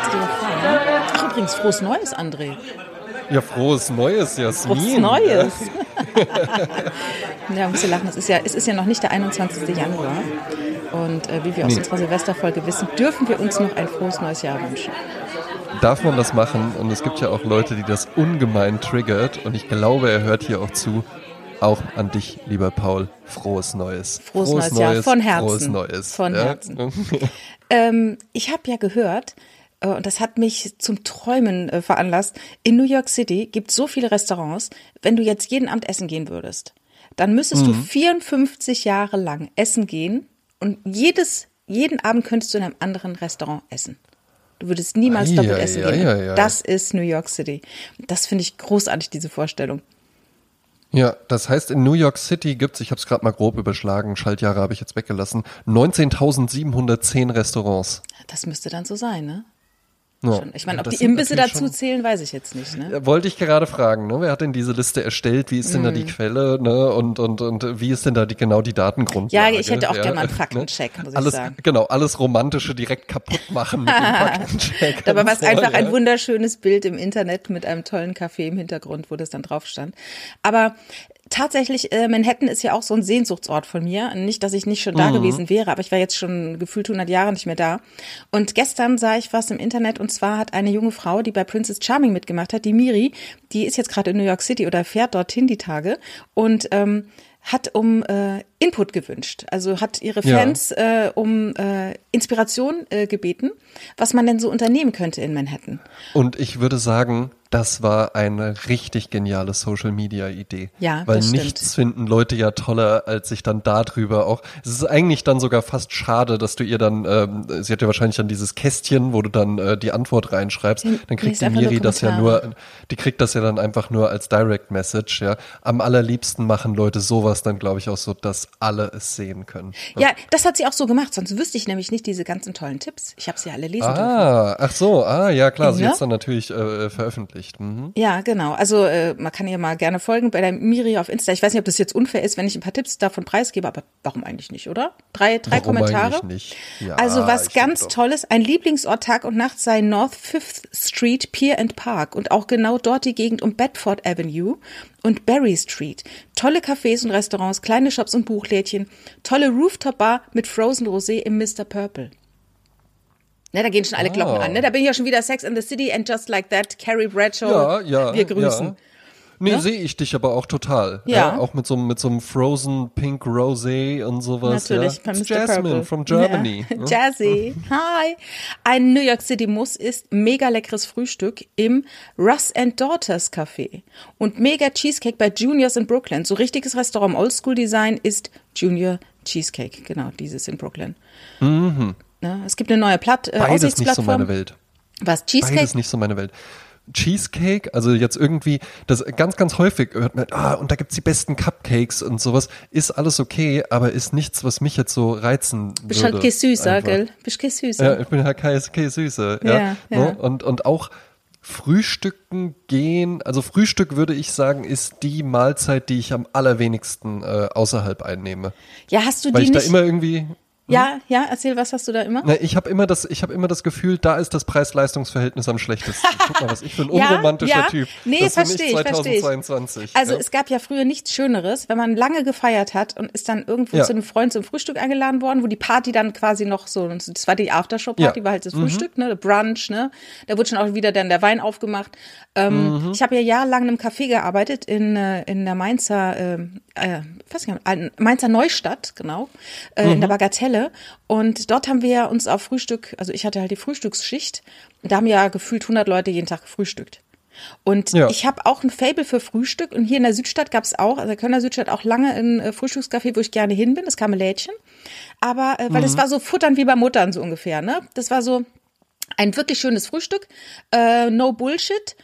fragen. Ach, übrigens, frohes Neues, André. Ja, frohes Neues, Jasmin. Frohes Neues. ja, muss lachen. Es ist ja, es ist ja noch nicht der 21. Januar. Und äh, wie wir aus Nee. unserer Silvesterfolge wissen, dürfen wir uns noch ein frohes neues Jahr wünschen. Darf man das machen? Und es gibt ja auch Leute, die das ungemein triggert. Und ich glaube, er hört hier auch zu. Auch an dich, lieber Paul. Frohes Neues. Frohes neues Jahr. Von Herzen. Frohes Neues. Von Herzen. Ähm, ich habe ja gehört, und das hat mich zum Träumen äh, veranlasst, in New York City gibt es so viele Restaurants, wenn du jetzt jeden Abend essen gehen würdest, dann müsstest Mhm. du 54 Jahre lang essen gehen und jedes, jeden Abend könntest du in einem anderen Restaurant essen. Du würdest niemals Ei, doppelt ei, essen ei, gehen. Das ist New York City. Das finde ich großartig, diese Vorstellung. Ja, das heißt, in New York City gibt's, ich habe es gerade mal grob überschlagen, Schaltjahre habe ich jetzt weggelassen, 19.710 Restaurants. Das müsste dann so sein, ne? Ja. Ich meine, ob die Imbisse dazu zählen, weiß ich jetzt nicht, ne? Ja, Wollte ich gerade fragen, ne? Wer hat denn diese Liste erstellt? Wie ist denn da Mm. die Quelle, ne? Und, und, und wie ist denn da die, genau die Datengrundlage? Ja, ich hätte auch Ja, gerne mal einen ne? Faktencheck, muss ich alles, sagen. Genau, alles Romantische direkt kaputt machen mit dem Faktencheck. Dabei war es einfach ja. ein wunderschönes Bild im Internet mit einem tollen Café im Hintergrund, wo das dann drauf stand. Aber tatsächlich, äh, Manhattan ist ja auch so ein Sehnsuchtsort von mir. Nicht, dass ich nicht schon da gewesen wäre, aber ich war jetzt schon gefühlt 100 Jahre nicht mehr da. Und gestern sah ich was im Internet und zwar hat eine junge Frau, die bei Princess Charming mitgemacht hat, die Miri, die ist jetzt gerade in New York City oder fährt dorthin die Tage und ähm, hat um äh, Input gewünscht. Also hat ihre Ja. Fans äh, um äh, Inspiration äh, gebeten, was man denn so unternehmen könnte in Manhattan. Und ich würde sagen, das war eine richtig geniale Social Media Idee. Ja, Weil das stimmt. nichts finden Leute ja toller, als sich dann darüber auch. Es ist eigentlich dann sogar fast schade, dass du ihr dann, ähm, sie hat ja wahrscheinlich dann dieses Kästchen, wo du dann äh, die Antwort reinschreibst. Dann kriegt die Miri das ja nur, die kriegt das ja dann einfach nur als Direct Message, ja. Am allerliebsten machen Leute sowas dann, glaube ich, auch so, dass alle es sehen können. Ja, das hat sie auch so gemacht, sonst wüsste ich nämlich nicht diese ganzen tollen Tipps. Ich habe sie alle lesen dürfen. Ah, ach so, ah, ja klar, sie Ja. hat es dann natürlich äh, veröffentlicht. Mhm. Ja, genau. Also äh, man kann ihr mal gerne folgen bei der Miri auf Insta. Ich weiß nicht, ob das jetzt unfair ist, wenn ich ein paar Tipps davon preisgebe, aber warum eigentlich nicht, oder? Drei, drei Warum Kommentare. eigentlich nicht? Ja, also was ganz. Tolles, ein Lieblingsort Tag und Nacht sei North Fifth Street Pier and Park und auch genau dort die Gegend um Bedford Avenue und Berry Street. Tolle Cafés und Restaurants, kleine Shops und Buchlädchen, tolle Rooftop Bar mit Frozen Rosé im Mr. Purple. Ne, da gehen schon alle Glocken Ah. an. Ne? Da bin ich ja schon wieder Sex in the City and just like that, Carrie Bradshaw. Ja, ja. Wir grüßen. Ja. Nee, Ne? sehe ich dich aber auch total. Ja. Auch mit so, einem- mit so einem Frozen Pink Rosé und sowas. Natürlich, ja. Mr. Jasmine Purple. from Germany. Ja. ne? Jazzy. Hi. Ein New York City Muss ist mega leckeres Frühstück im Russ and Daughters Café und mega Cheesecake bei Juniors in Brooklyn. So richtiges Restaurant Oldschool Design ist Junior Cheesecake. Genau, dieses in Brooklyn. Ne? Es gibt eine neue Platt, äh. Beides nicht so meine Welt. Was, Cheesecake? Beides nicht so meine Welt. Cheesecake, also jetzt irgendwie, das ganz, ganz häufig hört man, ah, und da gibt's die besten Cupcakes und sowas, ist alles okay, aber ist nichts, was mich jetzt so reizen Bist würde. halt kein Süßer, einfach. gell? Bist kein Süßer. Ja, ich bin halt kein, kein Süße. Ja, Ja, ja. Ne? Und, und auch Frühstücken gehen, also Frühstück würde ich sagen, ist die Mahlzeit, die ich am allerwenigsten äh, außerhalb einnehme. Ja, hast du Weil die ich da nicht? immer irgendwie, ja, ja, erzähl, was hast du da immer? na, ich habe immer das, ich habe immer das Gefühl, da ist das Preis-Leistungs-Verhältnis am schlechtesten. Guck mal, was ich für ein Ja, unromantischer ja. Typ. Nee, das bin versteh ich, versteh ich. 2022. Also ja. es gab ja früher nichts Schöneres, wenn man lange gefeiert hat und ist dann irgendwo Ja. zu einem Freund zum Frühstück eingeladen worden, wo die Party dann quasi noch so, das war die Aftershow-Party, Ja. Mhm. war halt das Frühstück, ne, der Brunch, ne, da wurde schon auch wieder dann der Wein aufgemacht. Ähm, Mhm. Ich habe ja jahrelang in einem Café gearbeitet in, äh, in der Mainzer, ähm, äh, weiß nicht, Mainzer Neustadt, genau, äh, in Mhm. der Bagatelle und dort haben wir uns auf Frühstück, also ich hatte halt die Frühstücksschicht, und da haben ja gefühlt 100 Leute jeden Tag gefrühstückt. Und Ja. ich habe auch ein Fable für Frühstück. Und hier in der Südstadt gab es auch, also der Kölner Südstadt auch lange ein äh, Frühstückscafé, wo ich gerne hin bin, das Karmelädchen. Aber, äh, weil Mhm. das war so Futtern wie bei Muttern so ungefähr, ne? Das war so ein wirklich schönes Frühstück, äh, no Bullshit.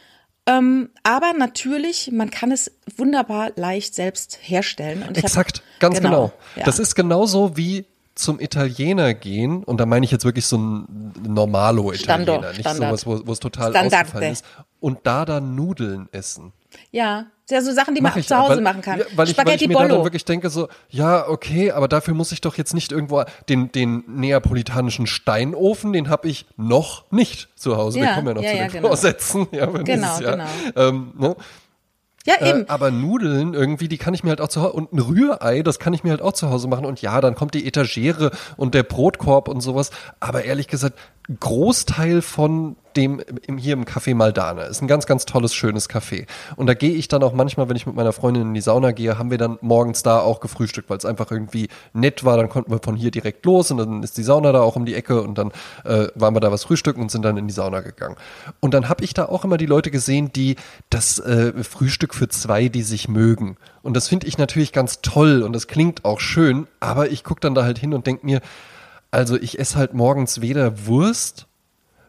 Ähm, aber natürlich, man kann es wunderbar leicht selbst herstellen. Und ich hab- Exakt, ganz genau. Ja. Das ist genauso wie zum Italiener gehen, und da meine ich jetzt wirklich so ein Normalo-Italiener, Standard, nicht Standard. sowas, wo, wo es total Standarte. ausgefallen ist. Und da dann Nudeln essen. ja, Ja, so Sachen, die man Mach ich, zu Hause weil, machen kann. Weil ich, weil ich mir Bollo. dann wirklich denke so, ja, okay, aber dafür muss ich doch jetzt nicht irgendwo den, den neapolitanischen Steinofen, den habe ich noch nicht zu Hause. Wir Ja, kommen ja noch ja, zu ja, den genau. Vorsätzen. Ja, Genau, genau. Ähm, ne? ja, Äh, eben. aber Nudeln irgendwie, die kann ich mir halt auch zu Hause, und ein Rührei, das kann ich mir halt auch zu Hause machen. Und ja, dann kommt die Etagere und der Brotkorb und sowas. Aber ehrlich gesagt, Großteil von dem im, hier im Café Maldana ist ein ganz, ganz tolles, schönes Café. Und da gehe ich dann auch manchmal, wenn ich mit meiner Freundin in die Sauna gehe, haben wir dann morgens da auch gefrühstückt, weil es einfach irgendwie nett war. Dann konnten wir von hier direkt los und dann ist die Sauna da auch um die Ecke und dann äh, waren wir da was frühstücken und sind dann in die Sauna gegangen. Und dann habe ich da auch immer die Leute gesehen, die das äh, Frühstück für zwei, die sich mögen. Und das finde ich natürlich ganz toll und das klingt auch schön, aber ich gucke dann da halt hin und denk mir, also ich esse halt morgens weder Wurst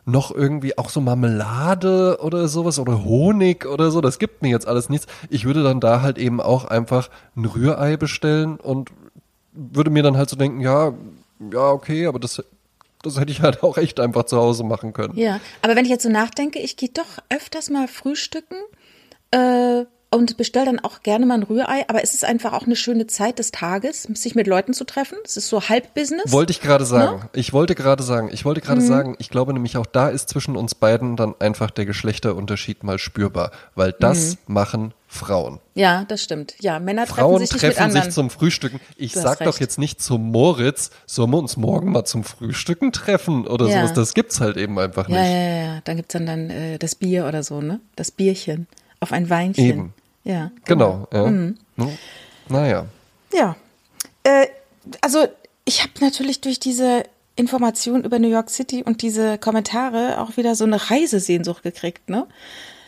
noch irgendwie auch so Marmelade oder sowas oder Honig oder so. Das gibt mir jetzt alles nichts. Ich würde dann da halt eben auch einfach ein Rührei bestellen und würde mir dann halt so denken, ja, ja, okay, aber das, das hätte ich halt auch echt einfach zu Hause machen können. Ja, aber wenn ich jetzt so nachdenke, ich gehe doch öfters mal frühstücken äh, und bestelle dann auch gerne mal ein Rührei, aber es ist einfach auch eine schöne Zeit des Tages, sich mit Leuten zu treffen. Es ist so Halbbusiness. Wollte ich gerade sagen. Ich wollte gerade sagen. Ich wollte gerade sagen, ich glaube nämlich auch da ist zwischen uns beiden dann einfach der Geschlechterunterschied mal spürbar, weil das machen Frauen. Ja, das stimmt. Ja, Männer Frauen treffen sich treffen mit anderen. sich zum Frühstücken. Ich sag doch recht. jetzt nicht zu Moritz, sollen wir uns morgen mal zum Frühstücken treffen oder Ja. sowas. Das gibt's halt eben einfach nicht. ja, ja, ja. Dann gibt's dann, dann äh, das Bier oder so, ne? Das Bierchen auf ein Weinchen. Eben. Ja. Genau, ja. Mhm. Naja. Ja. Äh, also ich habe natürlich durch diese Information über New York City und diese Kommentare auch wieder so eine Reisesehnsucht gekriegt, ne?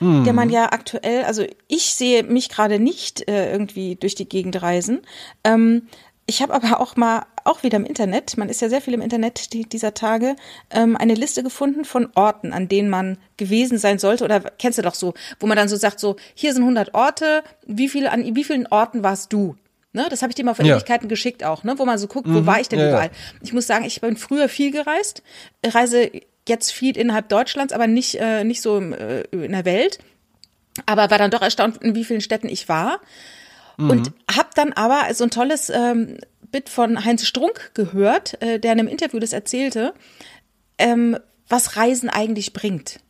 Der man ja aktuell, also ich sehe mich gerade nicht äh, irgendwie durch die Gegend reisen. Ähm, ich habe aber auch mal, auch wieder im Internet, man ist ja sehr viel im Internet die, dieser Tage, ähm, eine Liste gefunden von Orten, an denen man gewesen sein sollte. Oder kennst du doch so, wo man dann so sagt, so, hier sind 100 Orte, wie viele, an wie vielen Orten warst du? Ne, das habe ich dir mal vor Ja. Ewigkeiten geschickt auch, ne, wo man so guckt, wo war ich denn ja, ja. überall? Ich muss sagen, ich bin früher viel gereist, reise jetzt viel innerhalb Deutschlands, aber nicht, äh, nicht so im, äh, in der Welt. Aber war dann doch erstaunt, in wie vielen Städten ich war. Und hab dann aber so ein tolles ähm, Bit von Heinz Strunk gehört, äh, der in einem Interview das erzählte, ähm, was Reisen eigentlich bringt.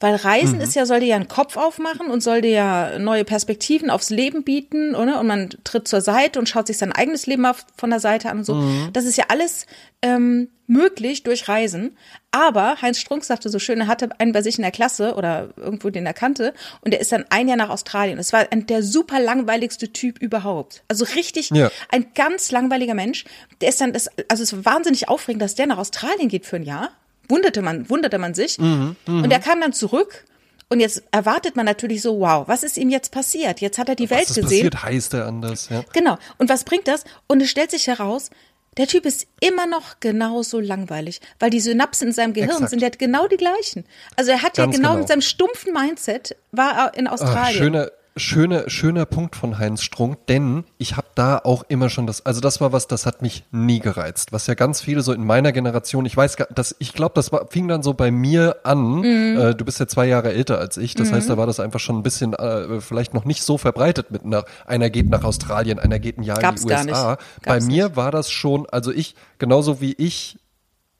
Weil Reisen ist ja, soll dir ja einen Kopf aufmachen und soll dir ja neue Perspektiven aufs Leben bieten, oder? Und man tritt zur Seite und schaut sich sein eigenes Leben auf, von der Seite an und so. Das ist ja alles ähm, möglich durch Reisen. Aber Heinz Strunk sagte so schön, er hatte einen bei sich in der Klasse oder irgendwo, den er kannte, und der ist dann ein Jahr nach Australien. Es war der super langweiligste Typ überhaupt. Also richtig Ja. ein ganz langweiliger Mensch. Der ist dann, das, also es war wahnsinnig aufregend, dass der nach Australien geht für ein Jahr. Wunderte man, wunderte man sich. Mhm, und er kam dann zurück. Und jetzt erwartet man natürlich so, wow, was ist ihm jetzt passiert? Jetzt hat er die Welt Was ist gesehen. passiert, heißt er anders, ja. Genau. Und was bringt das? Und es stellt sich heraus, der Typ ist immer noch genauso langweilig, weil die Synapsen in seinem Gehirn Exakt. sind ja genau die gleichen. Also er hat ja Ganz genau, genau. mit seinem stumpfen Mindset war er in Ah, Australien. schöner, schöner, schöner Punkt von Heinz Strunk, denn ich habe da auch immer schon das, also das war was, das hat mich nie gereizt. Was ja ganz viele so in meiner Generation, ich weiß gar, das, ich glaube, das war, fing dann so bei mir an. Mhm. Äh, du bist ja zwei Jahre älter als ich, das heißt, da war das einfach schon ein bisschen äh, vielleicht noch nicht so verbreitet mit nach, einer geht nach Australien, einer geht ein Jahr Gab's in die USA. Bei mir war das schon, also ich, genauso wie ich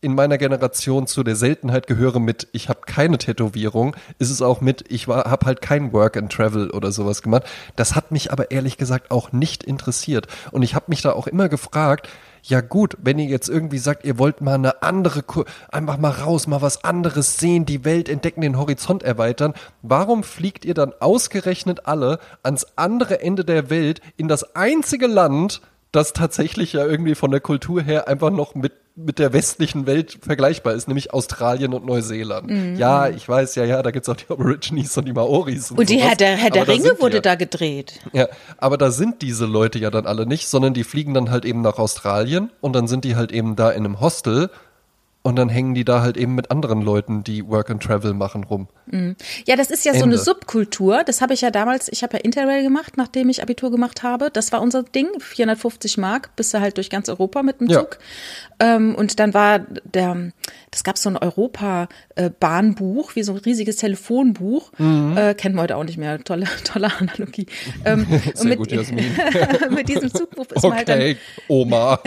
in meiner Generation zu der Seltenheit gehöre mit, ich habe keine Tätowierung, ist es auch mit, ich habe halt kein Work and Travel oder sowas gemacht. Das hat mich aber ehrlich gesagt auch nicht interessiert. Und ich habe mich da auch immer gefragt, ja gut, wenn ihr jetzt irgendwie sagt, ihr wollt mal eine andere, einfach mal raus, mal was anderes sehen, die Welt entdecken, den Horizont erweitern, warum fliegt ihr dann ausgerechnet alle ans andere Ende der Welt in das einzige Land, das tatsächlich ja irgendwie von der Kultur her einfach noch mit mit der westlichen Welt vergleichbar ist, nämlich Australien und Neuseeland. Ja, ich weiß, ja, ja, da gibt's auch die Aborigines und die Maoris. Und, und die sowas. Herr der, Herr der Ringe wurde ja. da gedreht. Ja, aber da sind diese Leute ja dann alle nicht, sondern die fliegen dann halt eben nach Australien und dann sind die halt eben da in einem Hostel und dann hängen die da halt eben mit anderen Leuten, die Work and Travel machen, rum. Ja, das ist ja so Ende. eine Subkultur. Das habe ich ja damals, ich habe ja Interrail gemacht, nachdem ich Abitur gemacht habe. Das war unser Ding, 450 Mark, bist du halt durch ganz Europa mit dem Ja. Zug. Ähm, und dann war der, das gab so ein Europa-Bahnbuch, wie so ein riesiges Telefonbuch. Mhm. Äh, kennt man heute auch nicht mehr. Tolle, tolle Analogie. Ähm, Sehr und mit, gut, Jasmin. mit diesem Zugbuch ist man halt dann Okay, Oma.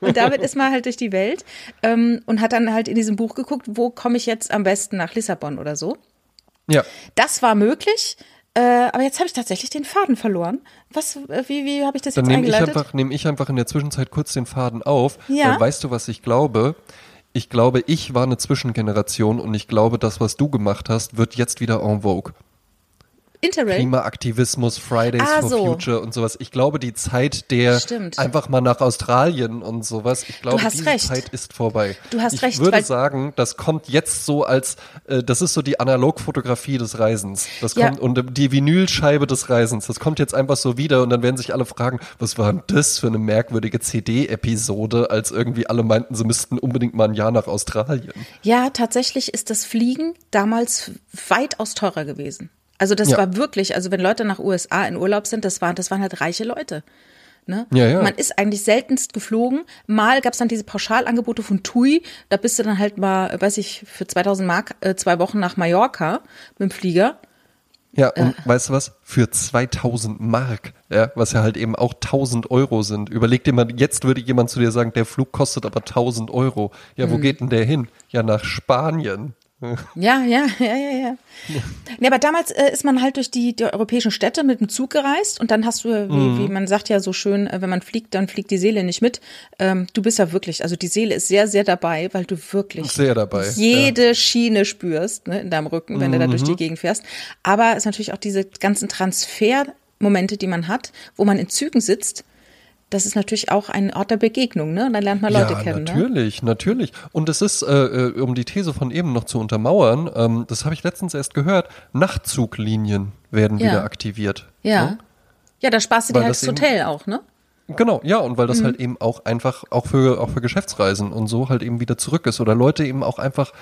und damit ist man halt durch die Welt ähm, und hat dann halt in diesem Buch geguckt, wo komme ich jetzt am besten nach Lissabon oder so. ja. Das war möglich, äh, aber jetzt habe ich tatsächlich den Faden verloren. Was, äh, wie, wie habe ich das Dann jetzt nehme ich, eingeleitet? einfach, nehm ich einfach in der Zwischenzeit kurz den Faden auf. Ja. Weil weißt du, was ich glaube? Ich glaube, ich war eine Zwischengeneration und ich glaube, das, was du gemacht hast, wird jetzt wieder en vogue. Interrail. Klimaaktivismus, Fridays Ah, for so. Future und sowas. Ich glaube, die Zeit der Stimmt. einfach mal nach Australien und sowas, ich glaube, diese recht. Zeit ist vorbei. Du hast ich recht, würde weil- sagen, das kommt jetzt so als, äh, das ist so die Analogfotografie des Reisens. Das Ja. kommt, und die Vinylscheibe des Reisens. Das kommt jetzt einfach so wieder und dann werden sich alle fragen, was war denn das für eine merkwürdige CD-Episode, als irgendwie alle meinten, sie müssten unbedingt mal ein Jahr nach Australien. Ja, tatsächlich ist das Fliegen damals weitaus teurer gewesen. Also das Ja. war wirklich, also wenn Leute nach USA in Urlaub sind, das waren, das waren halt reiche Leute. Ne? Ja, ja. Man ist eigentlich seltenst geflogen. Mal gab es dann diese Pauschalangebote von TUI. Da bist du dann halt mal, äh, weiß ich, für 2000 Mark äh, zwei Wochen nach Mallorca mit dem Flieger. Ja, und weißt du was? Für 2000 Mark, ja, was ja halt eben auch 1000 Euro sind. Überleg dir mal, jetzt würde jemand zu dir sagen, der Flug kostet aber 1000 Euro. Ja, wo Mhm. geht denn der hin? Ja, nach Spanien. Ja, ja, ja, ja, ja. Nee, aber damals äh, ist man halt durch die, die europäischen Städte mit dem Zug gereist und dann hast du, äh, wie, Mhm. wie man sagt ja so schön, äh, wenn man fliegt, dann fliegt die Seele nicht mit. Ähm, du bist ja wirklich, also die Seele ist sehr, sehr dabei, weil du wirklich Sehr dabei, jede Schiene spürst ne, in deinem Rücken, wenn du da durch Mhm. die Gegend fährst. Aber es ist natürlich auch diese ganzen Transfermomente, die man hat, wo man in Zügen sitzt. Das ist natürlich auch ein Ort der Begegnung, ne? Und dann lernt man Leute ja, kennen. Ne? natürlich, natürlich. Und es ist, äh, äh, um die These von eben noch zu untermauern, ähm, das habe ich letztens erst gehört, Nachtzuglinien werden Ja. wieder aktiviert. Ja. Ne? Ja, da sparst du dir halt das Hotel auch, ne? Genau, ja, und weil Mhm. das halt eben auch einfach, auch für, auch für Geschäftsreisen und so halt eben wieder zurück ist. Oder Leute eben auch einfach,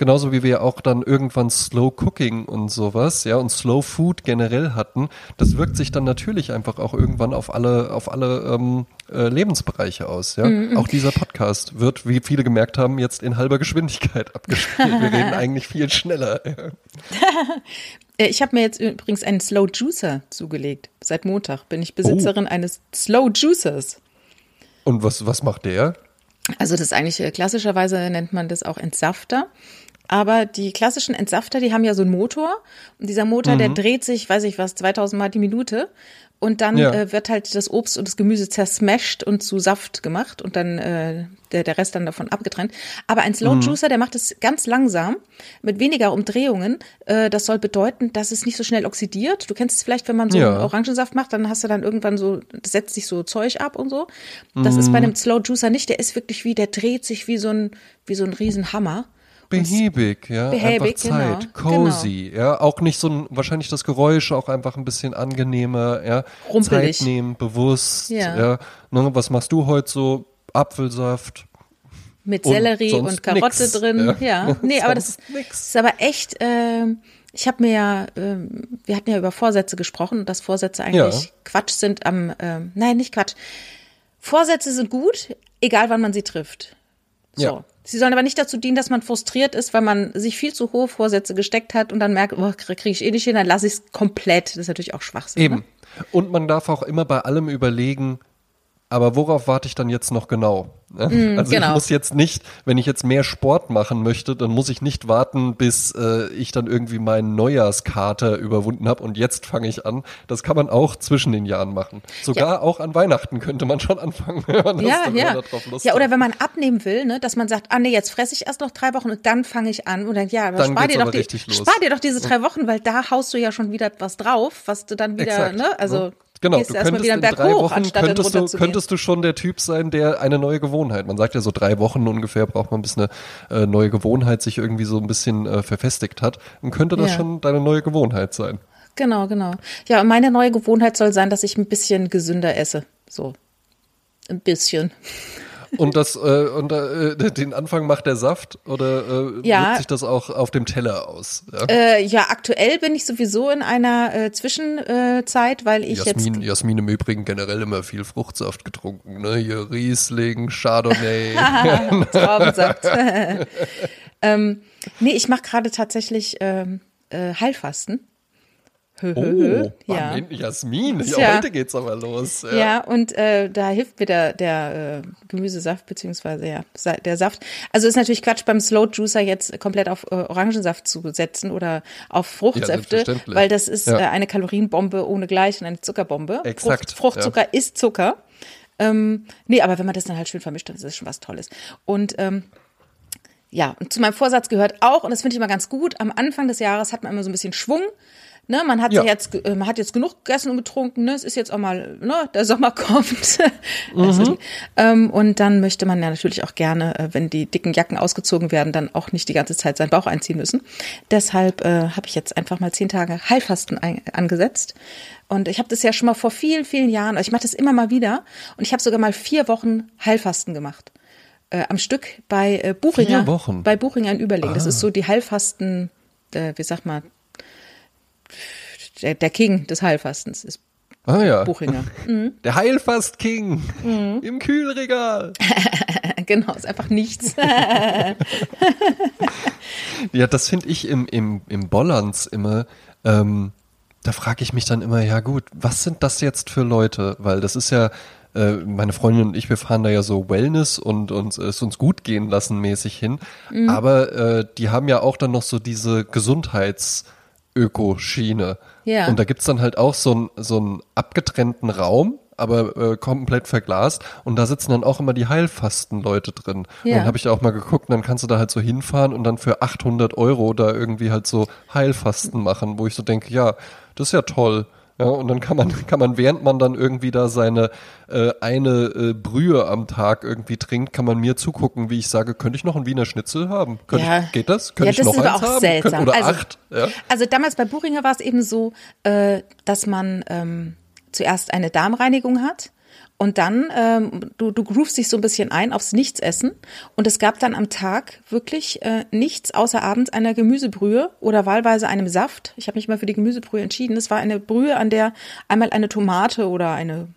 genauso wie wir auch dann irgendwann Slow Cooking und sowas, ja, und Slow Food generell hatten, das wirkt sich dann natürlich einfach auch irgendwann auf alle, auf alle ähm, äh, Lebensbereiche aus, ja. Mhm, Auch dieser Podcast wird, wie viele gemerkt haben, jetzt in halber Geschwindigkeit abgespielt. Wir reden eigentlich viel schneller. Äh, Ich habe mir jetzt übrigens einen Slow Juicer zugelegt. Seit Montag bin ich Besitzerin eines Slow Juicers. Und was, was macht der? Also das ist eigentlich äh, klassischerweise nennt man das auch Entsafter. Aber die klassischen Entsafter, die haben ja so einen Motor und dieser Motor, der dreht sich, weiß ich was, 2000 Mal die Minute und dann Ja. äh, wird halt das Obst und das Gemüse zersmashed und zu Saft gemacht und dann äh, der, der Rest dann davon abgetrennt. Aber ein Slow Juicer, der macht es ganz langsam mit weniger Umdrehungen. Äh, das soll bedeuten, dass es nicht so schnell oxidiert. Du kennst es vielleicht, wenn man so Ja. Orangensaft macht, dann hast du dann irgendwann so, das setzt sich so Zeug ab und so. Das ist bei einem Slow Juicer nicht. Der ist wirklich wie, der dreht sich wie so ein, wie so ein Riesenhammer. Behäbig, ja. Behäbig, einfach Zeit, genau, cozy, ja. Auch nicht so ein, wahrscheinlich das Geräusch auch einfach ein bisschen angenehmer, ja. Rumpelig. Zeit nehmen, bewusst, Ja. ja. Ne, was machst du heute so? Apfelsaft. Mit Und Sellerie und Karotte nix, drin. ja. Ja, nee, aber das ist, ist aber echt, ähm, ich habe mir ja, ähm, wir hatten ja über Vorsätze gesprochen und dass Vorsätze eigentlich Ja. Quatsch sind am, ähm, nein, nicht Quatsch. Vorsätze sind gut, egal wann man sie trifft. So. Ja. Sie sollen aber nicht dazu dienen, dass man frustriert ist, weil man sich viel zu hohe Vorsätze gesteckt hat und dann merkt, oh, kriege ich eh nicht hin, dann lasse ich es komplett. Das ist natürlich auch Schwachsinn. Eben. Ne? Und man darf auch immer bei allem überlegen, aber worauf warte ich dann jetzt noch genau? Ne? also ich genau. muss jetzt nicht, wenn ich jetzt mehr Sport machen möchte, dann muss ich nicht warten, bis äh, ich dann irgendwie meinen Neujahrskater überwunden habe und jetzt fange ich an. Das kann man auch zwischen den Jahren machen. Sogar auch an Weihnachten könnte man schon anfangen, wenn man, das Ja, dann, ja. darauf Lust Ja, oder wenn man abnehmen will, ne, dass man sagt, ah nee, jetzt fresse ich erst noch drei Wochen und dann fange ich an. Und dann, ja, Dann spar dir, doch die, spar dir doch diese drei Wochen, weil da haust du ja schon wieder was drauf, was du dann wieder, Exakt, ne, also Genau, gehst du erstmal könntest wieder in drei hoch, Wochen könntest du, könntest du schon der Typ sein, der eine neue Gewohnheit. Man sagt ja so drei Wochen ungefähr braucht man bis eine äh, neue Gewohnheit sich irgendwie so ein bisschen äh, verfestigt hat. Dann könnte das Ja. schon deine neue Gewohnheit sein. Genau, genau. Ja, und meine neue Gewohnheit soll sein, dass ich ein bisschen gesünder esse. So. Ein bisschen. Und das äh, und äh, den Anfang macht der Saft oder äh, Ja. wirkt sich das auch auf dem Teller aus? Ja? Äh, ja, aktuell bin ich sowieso in einer äh, Zwischenzeit, Zeit, weil ich Jasmin, jetzt Jasmin im Übrigen generell immer viel Fruchtsaft getrunken, ne? Hier Riesling, Chardonnay. Traubensaft. ähm, nee, ich mache gerade tatsächlich ähm, äh, Heilfasten. Oh, ja. Mann, Jasmin, ja, heute geht's aber los. Ja. Ja, und äh, da hilft mir der, der äh, Gemüsesaft, beziehungsweise ja, sa- der Saft. Also ist natürlich Quatsch, beim Slow Juicer jetzt komplett auf äh, Orangensaft zu setzen oder auf Fruchtsäfte, weil das ist äh, eine Kalorienbombe ohne Gleich und eine Zuckerbombe. Exakt, Frucht, Fruchtzucker ist Zucker. Ähm, nee, aber wenn man das dann halt schön vermischt, dann ist das schon was Tolles. Und ähm, ja, und zu meinem Vorsatz gehört auch, und das finde ich immer ganz gut, am Anfang des Jahres hat man immer so ein bisschen Schwung. Ne, man hat Ja. jetzt, äh, man hat jetzt genug gegessen und getrunken, ne? Es ist jetzt auch mal, ne, der Sommer kommt. Mhm. Also, ähm, und dann möchte man ja natürlich auch gerne, äh, wenn die dicken Jacken ausgezogen werden, dann auch nicht die ganze Zeit seinen Bauch einziehen müssen. Deshalb äh, habe ich jetzt einfach mal zehn Tage Heilfasten ein, angesetzt. Und ich habe das ja schon mal vor vielen, vielen Jahren, also ich mache das immer mal wieder. Und ich habe sogar mal vier Wochen Heilfasten gemacht äh, am Stück bei äh, Buchinger. Vier Wochen? Bei Buchinger in Überlingen. Das ist so die Heilfasten, äh, wie sag mal, der, der King des Heilfastens ist Ah ja. Buchinger. Der Heilfast King Mhm. im Kühlregal. genau, ist einfach nichts. Ja, das finde ich im, im, im Bollands immer, ähm, da frage ich mich dann immer, ja gut, was sind das jetzt für Leute? Weil das ist ja, äh, meine Freundin und ich, wir fahren da ja so Wellness und, und es uns gut gehen lassen mäßig hin. Mhm. Aber äh, die haben ja auch dann noch so diese Gesundheits-Öko-Schiene. Ja. Und da gibt's dann halt auch so, ein, so einen abgetrennten Raum, aber äh, komplett verglast. Und da sitzen dann auch immer die Heilfasten-Leute drin. Und Ja. dann habe ich auch mal geguckt, und dann kannst du da halt so hinfahren und dann für 800 Euro da irgendwie halt so Heilfasten machen, wo ich so denke, ja, das ist ja toll. Ja, und dann kann man, kann man, während man dann irgendwie da seine äh, eine äh, Brühe am Tag irgendwie trinkt, kann man mir zugucken, wie ich sage, könnte ich noch einen Wiener Schnitzel haben? Könnte Ja. ich, geht das? Könnte Ja, ich das noch ist aber eins auch haben? seltsam. Könnte, oder Also- acht? Ja? Also damals bei Buchinger war es eben so, äh, dass man ähm, zuerst eine Darmreinigung hat und dann, ähm, du, du groovst dich so ein bisschen ein aufs Nichtsessen und es gab dann am Tag wirklich äh, nichts außer abends einer Gemüsebrühe oder wahlweise einem Saft. Ich habe mich mal für die Gemüsebrühe entschieden. Es war eine Brühe, an der einmal eine Tomate oder eine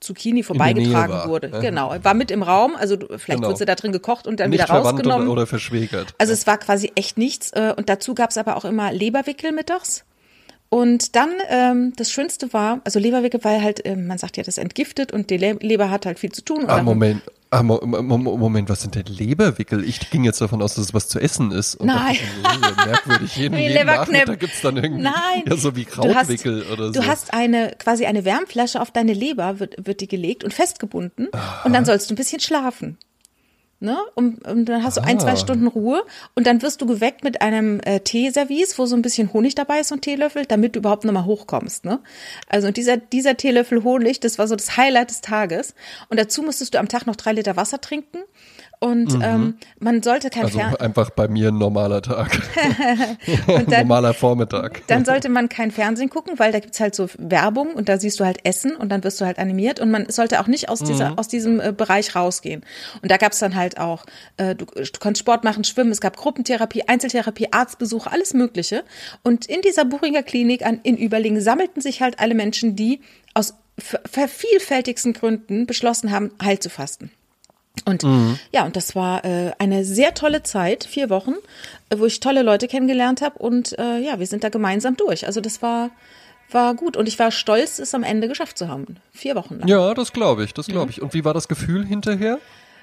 Zucchini vorbeigetragen wurde. ja. Genau, war mit im Raum, also du, vielleicht Genau. wurde sie da drin gekocht und dann Nicht wieder rausgenommen. oder, oder verschwägert. Also es war quasi echt nichts. äh, Und dazu gab es aber auch immer Leberwickel mittags. Und dann, ähm, das Schönste war, also Leberwickel, weil halt, ähm, man sagt ja, das entgiftet und die Le Leber hat halt viel zu tun. Ah, Moment. Ah, Mo Mo Mo Moment, was sind denn Leberwickel? Ich ging jetzt davon aus, dass es was zu essen ist. Und Nein. dachte, oh, merkwürdig. Jeden, jeden. Nachmittag gibt's dann irgendwie Nein. ja, so wie Du hast- Krautwickel oder so. Du hast eine, quasi eine Wärmflasche auf deine Leber, wird, wird die gelegt und festgebunden. Und dann sollst du ein bisschen schlafen. Ne? Und, und dann hast du ein, zwei Ah. Stunden Ruhe und dann wirst du geweckt mit einem äh, Teeservice, wo so ein bisschen Honig dabei ist, ein Teelöffel, damit du überhaupt nochmal hochkommst. Ne? Also und dieser, dieser Teelöffel Honig, das war so das Highlight des Tages. Und dazu musstest du am Tag noch drei Liter Wasser trinken. Und ähm, man sollte kein also Fer einfach bei mir ein normaler Tag. dann, normaler Vormittag. dann sollte man kein Fernsehen gucken, weil da gibt's halt so Werbung und da siehst du halt Essen und dann wirst du halt animiert und man sollte auch nicht aus, dieser, Mhm. aus diesem äh, Bereich rausgehen. Und da gab's dann halt auch, äh, du, du konntest Sport machen, schwimmen, es gab Gruppentherapie, Einzeltherapie, Arztbesuch, alles Mögliche. Und in dieser Buchinger Klinik an, in Überlingen sammelten sich halt alle Menschen, die aus ver- vervielfältigsten Gründen beschlossen haben, heil zu fasten. Und ja, und das war äh, eine sehr tolle Zeit, vier Wochen, äh, wo ich tolle Leute kennengelernt habe und äh, ja, wir sind da gemeinsam durch. Also das war war gut und ich war stolz, es am Ende geschafft zu haben. Vier Wochen lang. Ja, das glaube ich, das Mhm. glaube ich. Und wie war das Gefühl hinterher?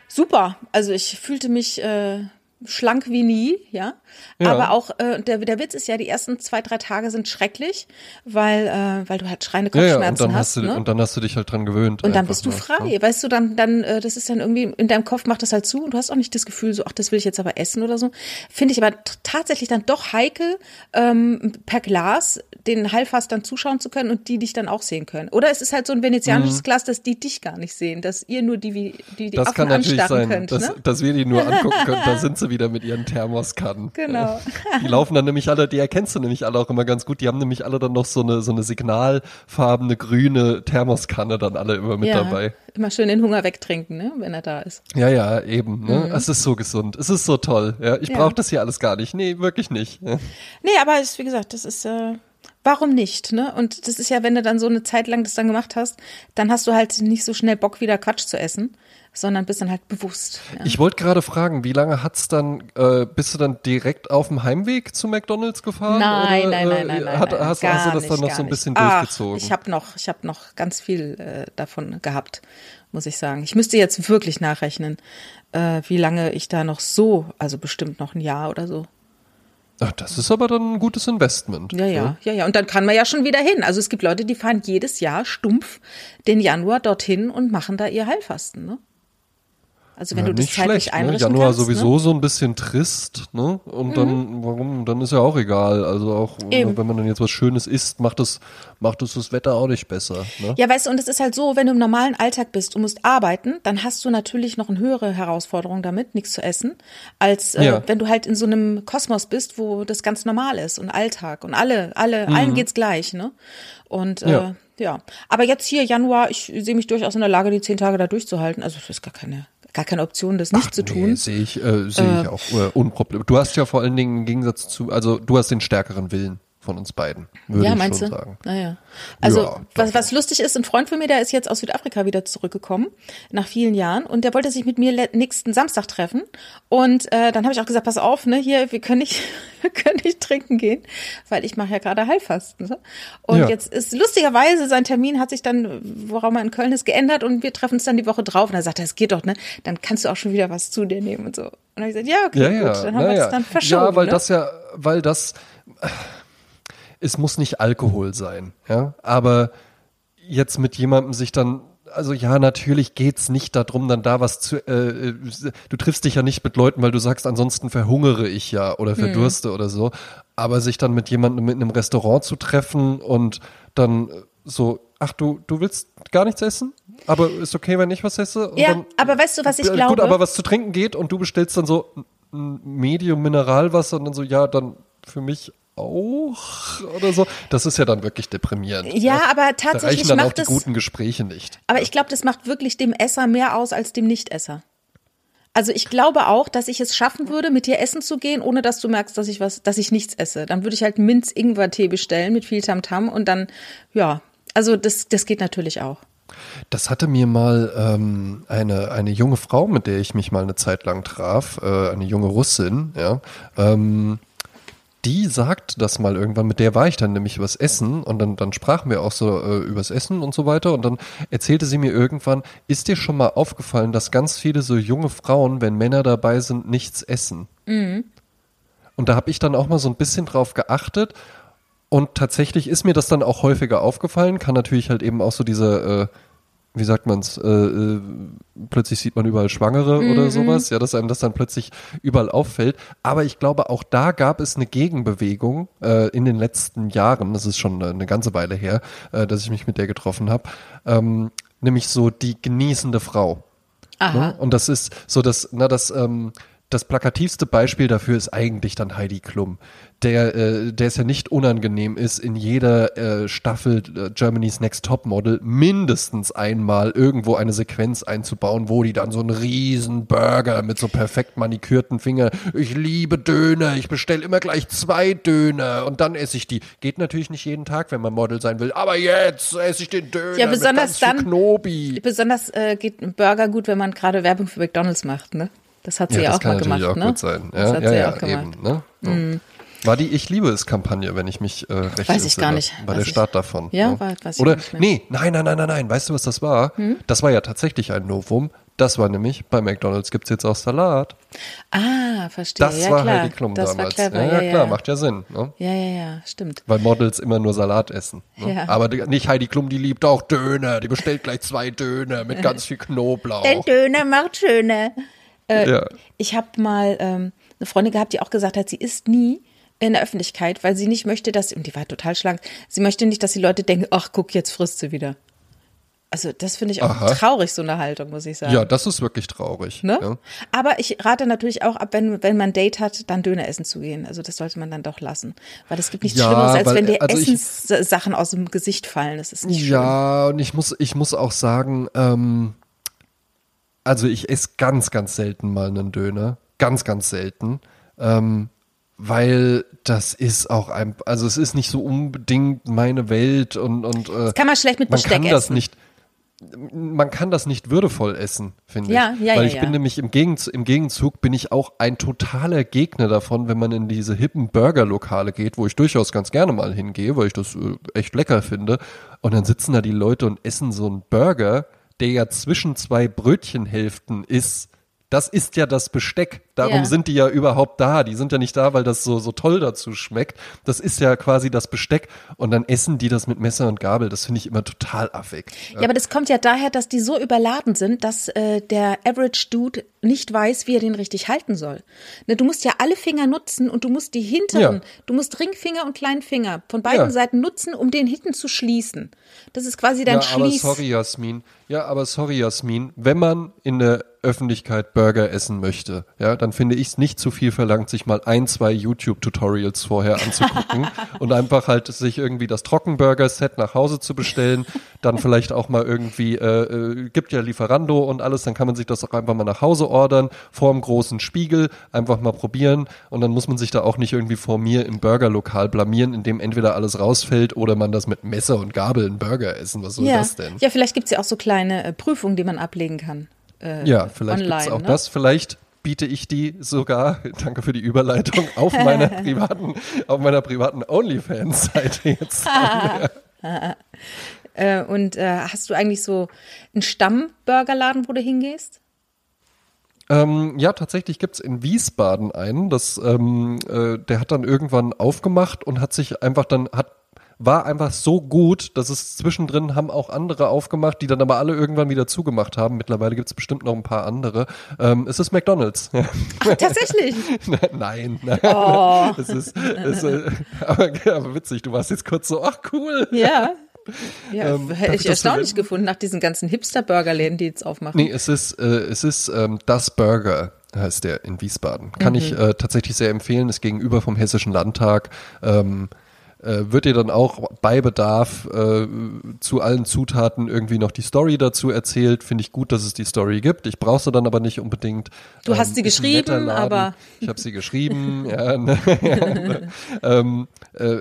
Super. Also ich fühlte mich äh, schlank wie nie, ja. Ja. Aber auch äh, der, der Witz ist ja, die ersten zwei, drei Tage sind schrecklich, weil, äh, weil du halt schreiende Ja, ja, und Kopfschmerzen dann hast. du ne? und dann hast du dich halt dran gewöhnt. Und dann bist du frei, ne? weißt du, dann, dann, äh, das ist dann irgendwie, in deinem Kopf macht das halt zu und du hast auch nicht das Gefühl, so, ach, das will ich jetzt aber essen oder so. Finde ich aber tatsächlich dann doch heikel, ähm, per Glas den Heilfastern zuschauen zu können und die dich dann auch sehen können. Oder es ist halt so ein venezianisches Glas, dass die dich gar nicht sehen, dass ihr nur die, wie- die, die Mhm. Das Affen kann natürlich anstarren sein, könnt. dass, ne? dass wir die nur angucken können. Da sind sie wieder mit ihren Thermoskannen. Genau. Die laufen dann nämlich alle, die erkennst du nämlich alle auch immer ganz gut. Die haben nämlich alle dann noch so eine, so eine signalfarbene grüne Thermoskanne dann alle immer mit ja, dabei. Immer schön den Hunger wegtrinken, ne, wenn er da ist. Ja, ja, eben. Ne? Es ist so gesund. Es ist so toll. Ja, ich Ja. brauche das hier alles gar nicht. Nee, wirklich nicht. Ja. Nee, aber es, wie gesagt, das ist, äh, warum nicht, ne? Und das ist ja, wenn du dann so eine Zeit lang das dann gemacht hast, dann hast du halt nicht so schnell Bock, wieder Quatsch zu essen, sondern bist dann halt bewusst. Ja. Ich wollte gerade fragen, wie lange hat's dann, äh, bist du dann direkt auf dem Heimweg zu McDonalds gefahren? Nein, oder, nein, nein, äh, nein, nein. Hat, nein, hast, gar hast du das dann nicht, noch gar so ein bisschen Ach, durchgezogen? Ich habe noch, ich habe noch ganz viel äh, davon gehabt, muss ich sagen. Ich müsste jetzt wirklich nachrechnen, äh, wie lange ich da noch so, also bestimmt noch ein Jahr oder so. Ach, das ist aber dann ein gutes Investment. Ja, ja, ja, ja. Und dann kann man ja schon wieder hin. Also es gibt Leute, die fahren jedes Jahr stumpf den Januar dorthin und machen da ihr Heilfasten, ne? Also wenn Ja, du das zeitlich schlecht, ne? einrichten Januar kannst, sowieso Ne? so ein bisschen trist, ne? Und dann, warum? Dann ist ja auch egal. Also auch, Eben. wenn man dann jetzt was Schönes isst, macht es, macht es das Wetter auch nicht besser, ne? Ja, weißt du, und es ist halt so, wenn du im normalen Alltag bist und musst arbeiten, dann hast du natürlich noch eine höhere Herausforderung damit, nichts zu essen, als äh, Ja. wenn du halt in so einem Kosmos bist, wo das ganz normal ist und Alltag und alle, alle, allen geht's gleich, ne? Und äh, Ja. ja. Aber jetzt hier Januar, ich sehe mich durchaus in der Lage, die zehn Tage da durchzuhalten. Also das ist gar keine, gar keine Option, das nicht zu tun. Nee, sehe ich, äh, sehe ich auch äh, unproblem. Du hast ja vor allen Dingen im Gegensatz zu, also du hast den stärkeren Willen von uns beiden, würde ja, ich meinst schon du? sagen. Naja. Also, Ja, was, was lustig ist, ein Freund von mir, der ist jetzt aus Südafrika wieder zurückgekommen, nach vielen Jahren, und der wollte sich mit mir nächsten Samstag treffen. Und äh, dann habe ich auch gesagt, pass auf, ne, hier, wir können nicht, wir können nicht trinken gehen, weil ich mache ja gerade Heilfasten. So. Und Ja. jetzt ist lustigerweise, sein Termin hat sich dann, worauf er in Köln ist, geändert und wir treffen uns dann die Woche drauf. Und er sagt, es geht doch, ne? Dann kannst du auch schon wieder was zu dir nehmen und so. Und dann habe ich gesagt, ja, okay, Ja, gut, ja, dann haben wir es dann verschoben. Ja, weil ne? das ja, weil das, es muss nicht Alkohol sein, ja, aber jetzt mit jemandem sich dann also ja, natürlich geht's nicht darum, dann da was zu. Äh, äh, du triffst dich ja nicht mit Leuten, weil du sagst, ansonsten verhungere ich ja oder verdurste oder so. Aber sich dann mit jemandem in einem Restaurant zu treffen und dann so, ach du, du willst gar nichts essen, aber ist okay, wenn ich was esse. Und Ja, dann, aber weißt du, was ich äh, glaube? Gut, aber was zu trinken geht und du bestellst dann so ein Medium Mineralwasser und dann so, ja, dann für mich auch oder so. Das ist ja dann wirklich deprimierend. Ja, aber Da reichen tatsächlich dann auch die es. guten Gespräche nicht. Aber ich glaube, das macht wirklich dem Esser mehr aus als dem Nichtesser. Also ich glaube auch, dass ich es schaffen würde, mit dir essen zu gehen, ohne dass du merkst, dass ich was, dass ich nichts esse. Dann würde ich halt Minz-Ingwer-Tee bestellen mit viel Tamtam und dann, ja, also das, das geht natürlich auch. Das hatte mir mal ähm, eine, eine junge Frau, mit der ich mich mal eine Zeit lang traf, äh, eine junge Russin, ja, ähm, die sagt das mal irgendwann, mit der war ich dann nämlich übers Essen und dann, dann sprachen wir auch so äh, übers Essen und so weiter und dann erzählte sie mir irgendwann, ist dir schon mal aufgefallen, dass ganz viele so junge Frauen, wenn Männer dabei sind, nichts essen? Und da habe ich dann auch mal so ein bisschen drauf geachtet und tatsächlich ist mir das dann auch häufiger aufgefallen, kann natürlich halt eben auch so diese, äh, wie sagt man's, äh, äh, plötzlich sieht man überall Schwangere oder sowas, ja, dass einem das dann plötzlich überall auffällt. Aber ich glaube, auch da gab es eine Gegenbewegung äh, in den letzten Jahren, das ist schon eine ganze Weile her, äh, dass ich mich mit der getroffen habe, ähm, nämlich so die genießende Frau. Aha. Ne? Und das ist so das, na, das, ähm, das plakativste Beispiel dafür ist eigentlich dann Heidi Klum, der, äh, der es ja nicht unangenehm ist, in jeder äh, Staffel äh, Germany's Next Top Model mindestens einmal irgendwo eine Sequenz einzubauen, wo die dann so einen riesen Burger mit so perfekt manikürten Fingern, ich liebe Döner, ich bestelle immer gleich zwei Döner und dann esse ich die. Geht natürlich nicht jeden Tag, wenn man Model sein will, aber jetzt esse ich den Döner Ja, besonders mit ganz dann- Knobi. Besonders äh, geht ein Burger gut, wenn man gerade Werbung für McDonalds macht, ne? Das hat sie ja, das auch kann mal natürlich gemacht, auch ne? gut sein. Ja, Das hat ja, sie ja, ja auch gemacht. Mhm. eben. Ne? So. War die Ich liebe es Kampagne, wenn ich mich äh, recht Weiß ich gar nicht. War Weiß der ich- Start davon. Ja, ne? war- weiß ich Oder gar nicht mehr. Hm? nee, nein, nein, nein, nein, nein. Weißt du, was das war? Das war ja tatsächlich ein Novum. Das war nämlich bei McDonald's gibt's jetzt auch Salat. Ah, verstehe. Das ja, war klar. Heidi Klum das damals. War clever. ja, ja, ja, klar, ja. macht ja Sinn. Ne? Ja, ja, ja, stimmt. Weil Models immer nur Salat essen. Ne? Ja. Aber nicht Heidi Klum, die liebt auch Döner. Die bestellt gleich zwei Döner mit ganz viel Knoblauch. Der Döner macht schöne. Äh, Ja. Ich habe mal ähm, eine Freundin gehabt, die auch gesagt hat, sie isst nie in der Öffentlichkeit, weil sie nicht möchte, dass, und die war total schlank, sie möchte nicht, dass die Leute denken, ach guck, jetzt frisst sie wieder. Also das finde ich auch Aha. traurig, so eine Haltung, muss ich sagen. Ja, das ist wirklich traurig. Ne? Ja. Aber ich rate natürlich auch ab, wenn, wenn man ein Date hat, dann Döner essen zu gehen. Also das sollte man dann doch lassen. Weil es gibt nichts Ja, Schlimmeres, als weil, wenn dir also Essenssachen aus dem Gesicht fallen. Das ist nicht schön. Ja, und ich muss, ich muss auch sagen, ähm, also ich esse ganz, ganz selten mal einen Döner. Ganz, ganz selten. Ähm, weil das ist auch ein, also es ist nicht so unbedingt meine Welt und, und äh, Das kann man schlecht mit man Besteck kann das essen. nicht, man kann das nicht würdevoll essen, finde Ja, ich. ja, Weil ja, ich ja. bin nämlich im, Gegenzug, im Gegenzug bin ich auch ein totaler Gegner davon, wenn man in diese hippen Burgerlokale geht, wo ich durchaus ganz gerne mal hingehe, weil ich das äh, echt lecker finde. Und dann sitzen da die Leute und essen so einen Burger, der ja zwischen zwei Brötchenhälften ist. Das ist ja das Besteck. Darum Ja. sind die ja überhaupt da. Die sind ja nicht da, weil das so, so toll dazu schmeckt. Das ist ja quasi das Besteck. Und dann essen die das mit Messer und Gabel. Das finde ich immer total affig. Ja, aber das kommt ja daher, dass die so überladen sind, dass äh, der Average Dude nicht weiß, wie er den richtig halten soll. Ne, du musst ja alle Finger nutzen und du musst die hinteren, Ja. du musst Ringfinger und Kleinfinger von beiden Ja. Seiten nutzen, um den hinten zu schließen. Das ist quasi dein ja, aber Schließ. sorry, Jasmin. Ja, aber sorry, Jasmin. Wenn man in der Öffentlichkeit Burger essen möchte, ja, dann finde ich es nicht zu viel verlangt, sich mal ein, zwei YouTube-Tutorials vorher anzugucken und einfach halt sich irgendwie das Trockenburger-Set nach Hause zu bestellen. Dann vielleicht auch mal irgendwie, äh, äh, gibt ja Lieferando und alles, dann kann man sich das auch einfach mal nach Hause ordern, vor dem großen Spiegel, einfach mal probieren und dann muss man sich da auch nicht irgendwie vor mir im Burgerlokal blamieren, in dem entweder alles rausfällt oder man das mit Messer und Gabel einen Burger essen. Was soll ja. das denn? ja, vielleicht gibt's ja auch so kleine äh, Prüfungen, die man ablegen kann. Äh, Ja, vielleicht online, gibt's auch ne? das. Vielleicht biete ich die sogar, danke für die Überleitung, auf meiner privaten, auf meiner privaten OnlyFans-Seite jetzt. Äh, und äh, hast du eigentlich so einen Stammburgerladen, wo du hingehst? ähm, ja, tatsächlich gibt's in Wiesbaden einen, das, ähm, äh, der hat dann irgendwann aufgemacht und hat sich einfach dann, hat war einfach so gut, dass es zwischendrin haben auch andere aufgemacht, die dann aber alle irgendwann wieder zugemacht haben. Mittlerweile gibt's bestimmt noch ein paar andere. Ähm, es ist McDonalds. Ach, tatsächlich. nein, nein. Oh. Es ist, es, äh, aber, aber witzig, du warst jetzt kurz so, ach cool. Ja. Ja, Ähm, hätte ich erstaunlich gefunden nach diesen ganzen Hipster-Burgerläden, die jetzt aufmachen. Nee, es ist, äh, es ist ähm, das Burger, heißt der in Wiesbaden. Kann ich äh, tatsächlich sehr empfehlen, ist gegenüber vom Hessischen Landtag. Ähm, äh, wird dir dann auch bei Bedarf äh, zu allen Zutaten irgendwie noch die Story dazu erzählt. Finde ich gut, dass es die Story gibt. Ich brauche sie dann aber nicht unbedingt. Du hast sie geschrieben, aber- Ich habe sie geschrieben, ja. Ne, ja ne, ähm, äh,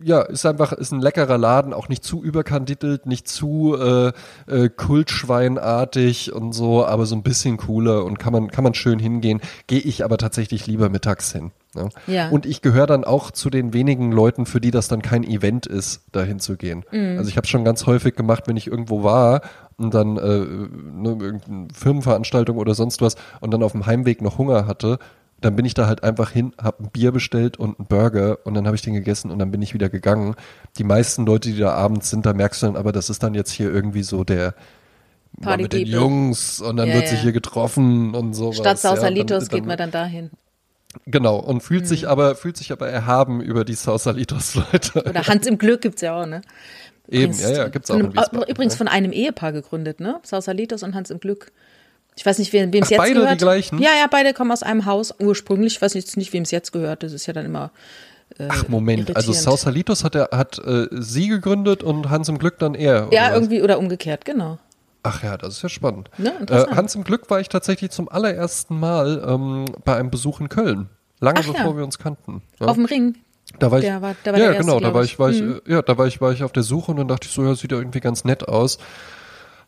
ja, ist einfach, ist ein leckerer Laden, auch nicht zu überkandidelt, nicht zu äh, äh, Kultschweinartig und so, aber so ein bisschen cooler und kann man, kann man schön hingehen. Gehe ich aber tatsächlich lieber mittags hin. Ja. Ja. Und ich gehöre dann auch zu den wenigen Leuten, für die das dann kein Event ist, dahin zu gehen. Mhm. Also ich habe schon ganz häufig gemacht, wenn ich irgendwo war und dann äh, ne, irgendeine Firmenveranstaltung oder sonst was und dann auf dem Heimweg noch Hunger hatte, dann bin ich da halt einfach hin, habe ein Bier bestellt und einen Burger und dann habe ich den gegessen und dann bin ich wieder gegangen. Die meisten Leute, die da abends sind, da merkst du dann aber, das ist dann jetzt hier irgendwie so der Party mit den. Jungs und dann Ja, wird ja. sich hier getroffen und sowas. Statt ja. Sausalitos Dann- geht man dann dahin. Genau, und fühlt Mhm. sich aber, fühlt sich aber erhaben über die Sausalitos-Leute. Oder Hans im Glück gibt's ja auch, ne? Eben, Übrigens- ja, ja, gibt's auch einem- Wiesbaden. Übrigens von einem Ehepaar gegründet, ne? Sausalitos und Hans im Glück. Ich weiß nicht, wem es jetzt beide die gehört. gleichen? Ja, ja, beide kommen aus einem Haus ursprünglich. Ich weiß jetzt nicht, wem es jetzt gehört. Das ist ja dann immer. Äh, Ach, Moment, also. Sausalitos hat er, hat äh, sie gegründet und Hans im Glück dann er. oder Ja, irgendwie oder umgekehrt, genau. Ach ja, das ist ja spannend. Ne, äh. Hans im Glück war ich tatsächlich zum allerersten Mal ähm, bei einem Besuch in Köln. Lange Ach ja. bevor wir uns kannten. Ja. Auf dem Ring. Da war ich, Der war- der war ja, der erste, genau, da war ich. war ich, Mhm. ja, da war ich, war ich auf der Suche und dann dachte ich so, ja, sieht ja irgendwie ganz nett aus.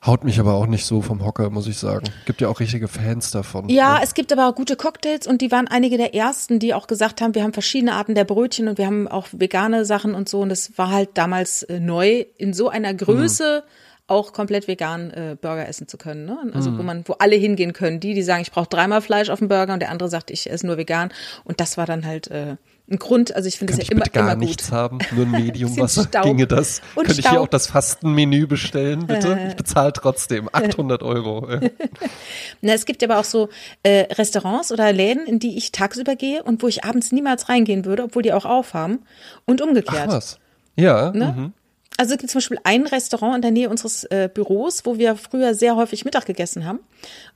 Haut mich aber auch nicht so vom Hocker, muss ich sagen. Gibt ja auch richtige Fans davon. Ja, ne? es gibt aber auch gute Cocktails und die waren einige der ersten, die auch gesagt haben, wir haben verschiedene Arten der Brötchen und wir haben auch vegane Sachen und so. Und das war halt damals äh, neu, in so einer Größe auch komplett vegan äh, Burger essen zu können. Ne? Also wo man, wo alle hingehen können. Die, die sagen, ich brauche dreimal Fleisch auf dem Burger und der andere sagt, ich esse nur vegan. Und das war dann halt äh, ein Grund. Also ich finde Könnte das ich ja immer, gar immer gut. nichts haben, nur ein Bisschen Mediumwasser. Staub. Ginge das? Und Könnte ich hier Staub. auch das Fastenmenü bestellen, bitte? Ich bezahle trotzdem 800 Euro. Na, es gibt aber auch so äh, Restaurants oder Läden, in die ich tagsüber gehe und wo ich abends niemals reingehen würde, obwohl die auch aufhaben. Und Ach umgekehrt. was. Ja, Ne? Also es gibt zum Beispiel ein Restaurant in der Nähe unseres äh, Büros, wo wir früher sehr häufig Mittag gegessen haben.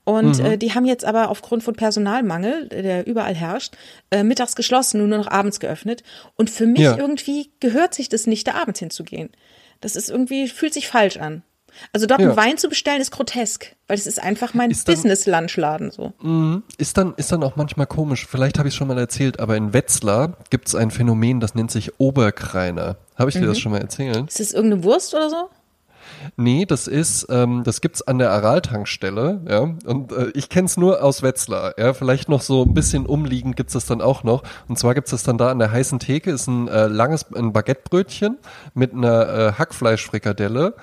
Und Mhm. äh, die haben jetzt aber aufgrund von Personalmangel, der überall herrscht, äh, mittags geschlossen und nur noch abends geöffnet. Und für mich Ja. irgendwie gehört sich das nicht, da abends hinzugehen. Das ist irgendwie, fühlt sich falsch an. Also dort Ja. einen Wein zu bestellen, ist grotesk, weil es ist einfach mein Business-Lunchladen so. Ist dann, ist dann auch manchmal komisch, vielleicht habe ich es schon mal erzählt, aber in Wetzlar gibt es ein Phänomen, das nennt sich Oberkreiner. Habe ich dir Mhm. das schon mal erzählt? Ist das irgendeine Wurst oder so? Nee, das ist, ähm, das gibt's an der Aral-Tankstelle, ja. Und äh, ich kenn's nur aus Wetzlar, ja. Vielleicht noch so ein bisschen umliegend gibt's das dann auch noch. Und zwar gibt's das dann da an der heißen Theke, ist ein äh, langes, ein Baguettebrötchen mit einer äh, Hackfleischfrikadelle,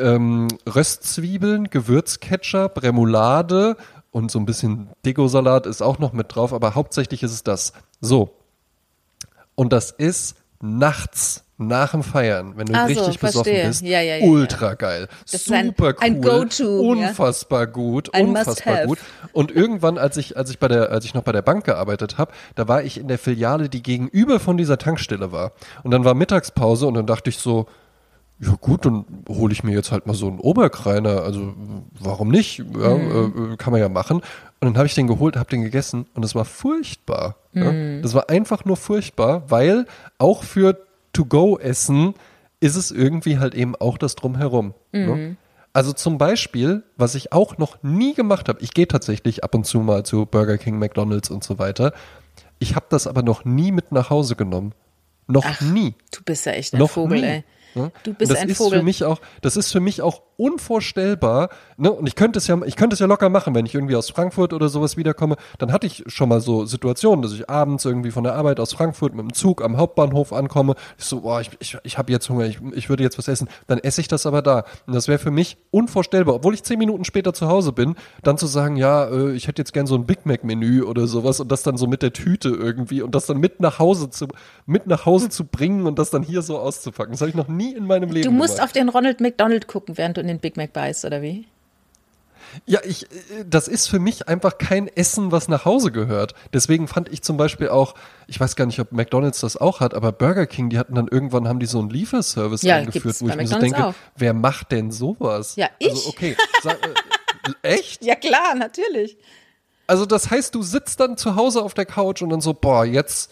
ähm, Röstzwiebeln, Gewürzketchup, Remoulade und so ein bisschen Dekosalat ist auch noch mit drauf, aber hauptsächlich ist es das. So. Und das ist nachts nach dem Feiern, wenn du Ah, so, richtig besoffen verstehe. bist, Ja, ja, ja, ultra geil, Das ist ein- super cool, ein Go-To, ja. unfassbar gut, Ein unfassbar gut. Und irgendwann, als ich, als ich bei der, als ich noch bei der Bank gearbeitet habe, da war ich in der Filiale, die gegenüber von dieser Tankstelle war. Und dann war Mittagspause und dann dachte ich so, ja gut, dann hole ich mir jetzt halt mal so einen Oberkreiner. Also warum nicht? Ja, Mhm. äh, kann man ja machen. Und dann habe ich den geholt, habe den gegessen und es war furchtbar. Ja? Mhm. Das war einfach nur furchtbar, weil auch für To-Go-Essen ist es irgendwie halt eben auch das Drumherum. Mhm. Ne? Also zum Beispiel, was ich auch noch nie gemacht habe, ich gehe tatsächlich ab und zu mal zu Burger King, McDonald's und so weiter. Ich habe das aber noch nie mit nach Hause genommen. Noch nie. Du bist ja echt ein Noch Vogel, nie. ey. Ne? Du bist ein Vogel. Für mich auch, das ist für mich auch unvorstellbar. Ne? Und ich könnte es ja, ich könnte es ja locker machen, wenn ich irgendwie aus Frankfurt oder sowas wiederkomme. Dann hatte ich schon mal so Situationen, dass ich abends irgendwie von der Arbeit aus Frankfurt mit dem Zug am Hauptbahnhof ankomme. Ich so, boah, ich, ich, ich habe jetzt Hunger, ich, ich würde jetzt was essen. Dann esse ich das aber da. Und das wäre für mich unvorstellbar, obwohl ich zehn Minuten später zu Hause bin, dann zu sagen, ja, äh, ich hätte jetzt gern so ein Big Mac Menü oder sowas und das dann so mit der Tüte irgendwie und das dann mit nach Hause zu, mit nach Hause zu bringen und das dann hier so auszupacken. Das habe ich noch nie in meinem Leben Du musst gemacht. auf den Ronald McDonald gucken, während du in den Big Mac beißt, oder wie? Ja, ich, äh, das ist für mich einfach kein Essen, was nach Hause gehört. Deswegen fand ich zum Beispiel auch, ich weiß gar nicht, ob McDonalds das auch hat, aber Burger King, die hatten dann irgendwann haben die so einen Lieferservice Ja, eingeführt, wo ich mir so denke, auch. wer macht denn sowas? Ja, ich. Also okay, sag, äh, echt? Ja, klar, natürlich. Also das heißt, du sitzt dann zu Hause auf der Couch und dann so, boah, jetzt,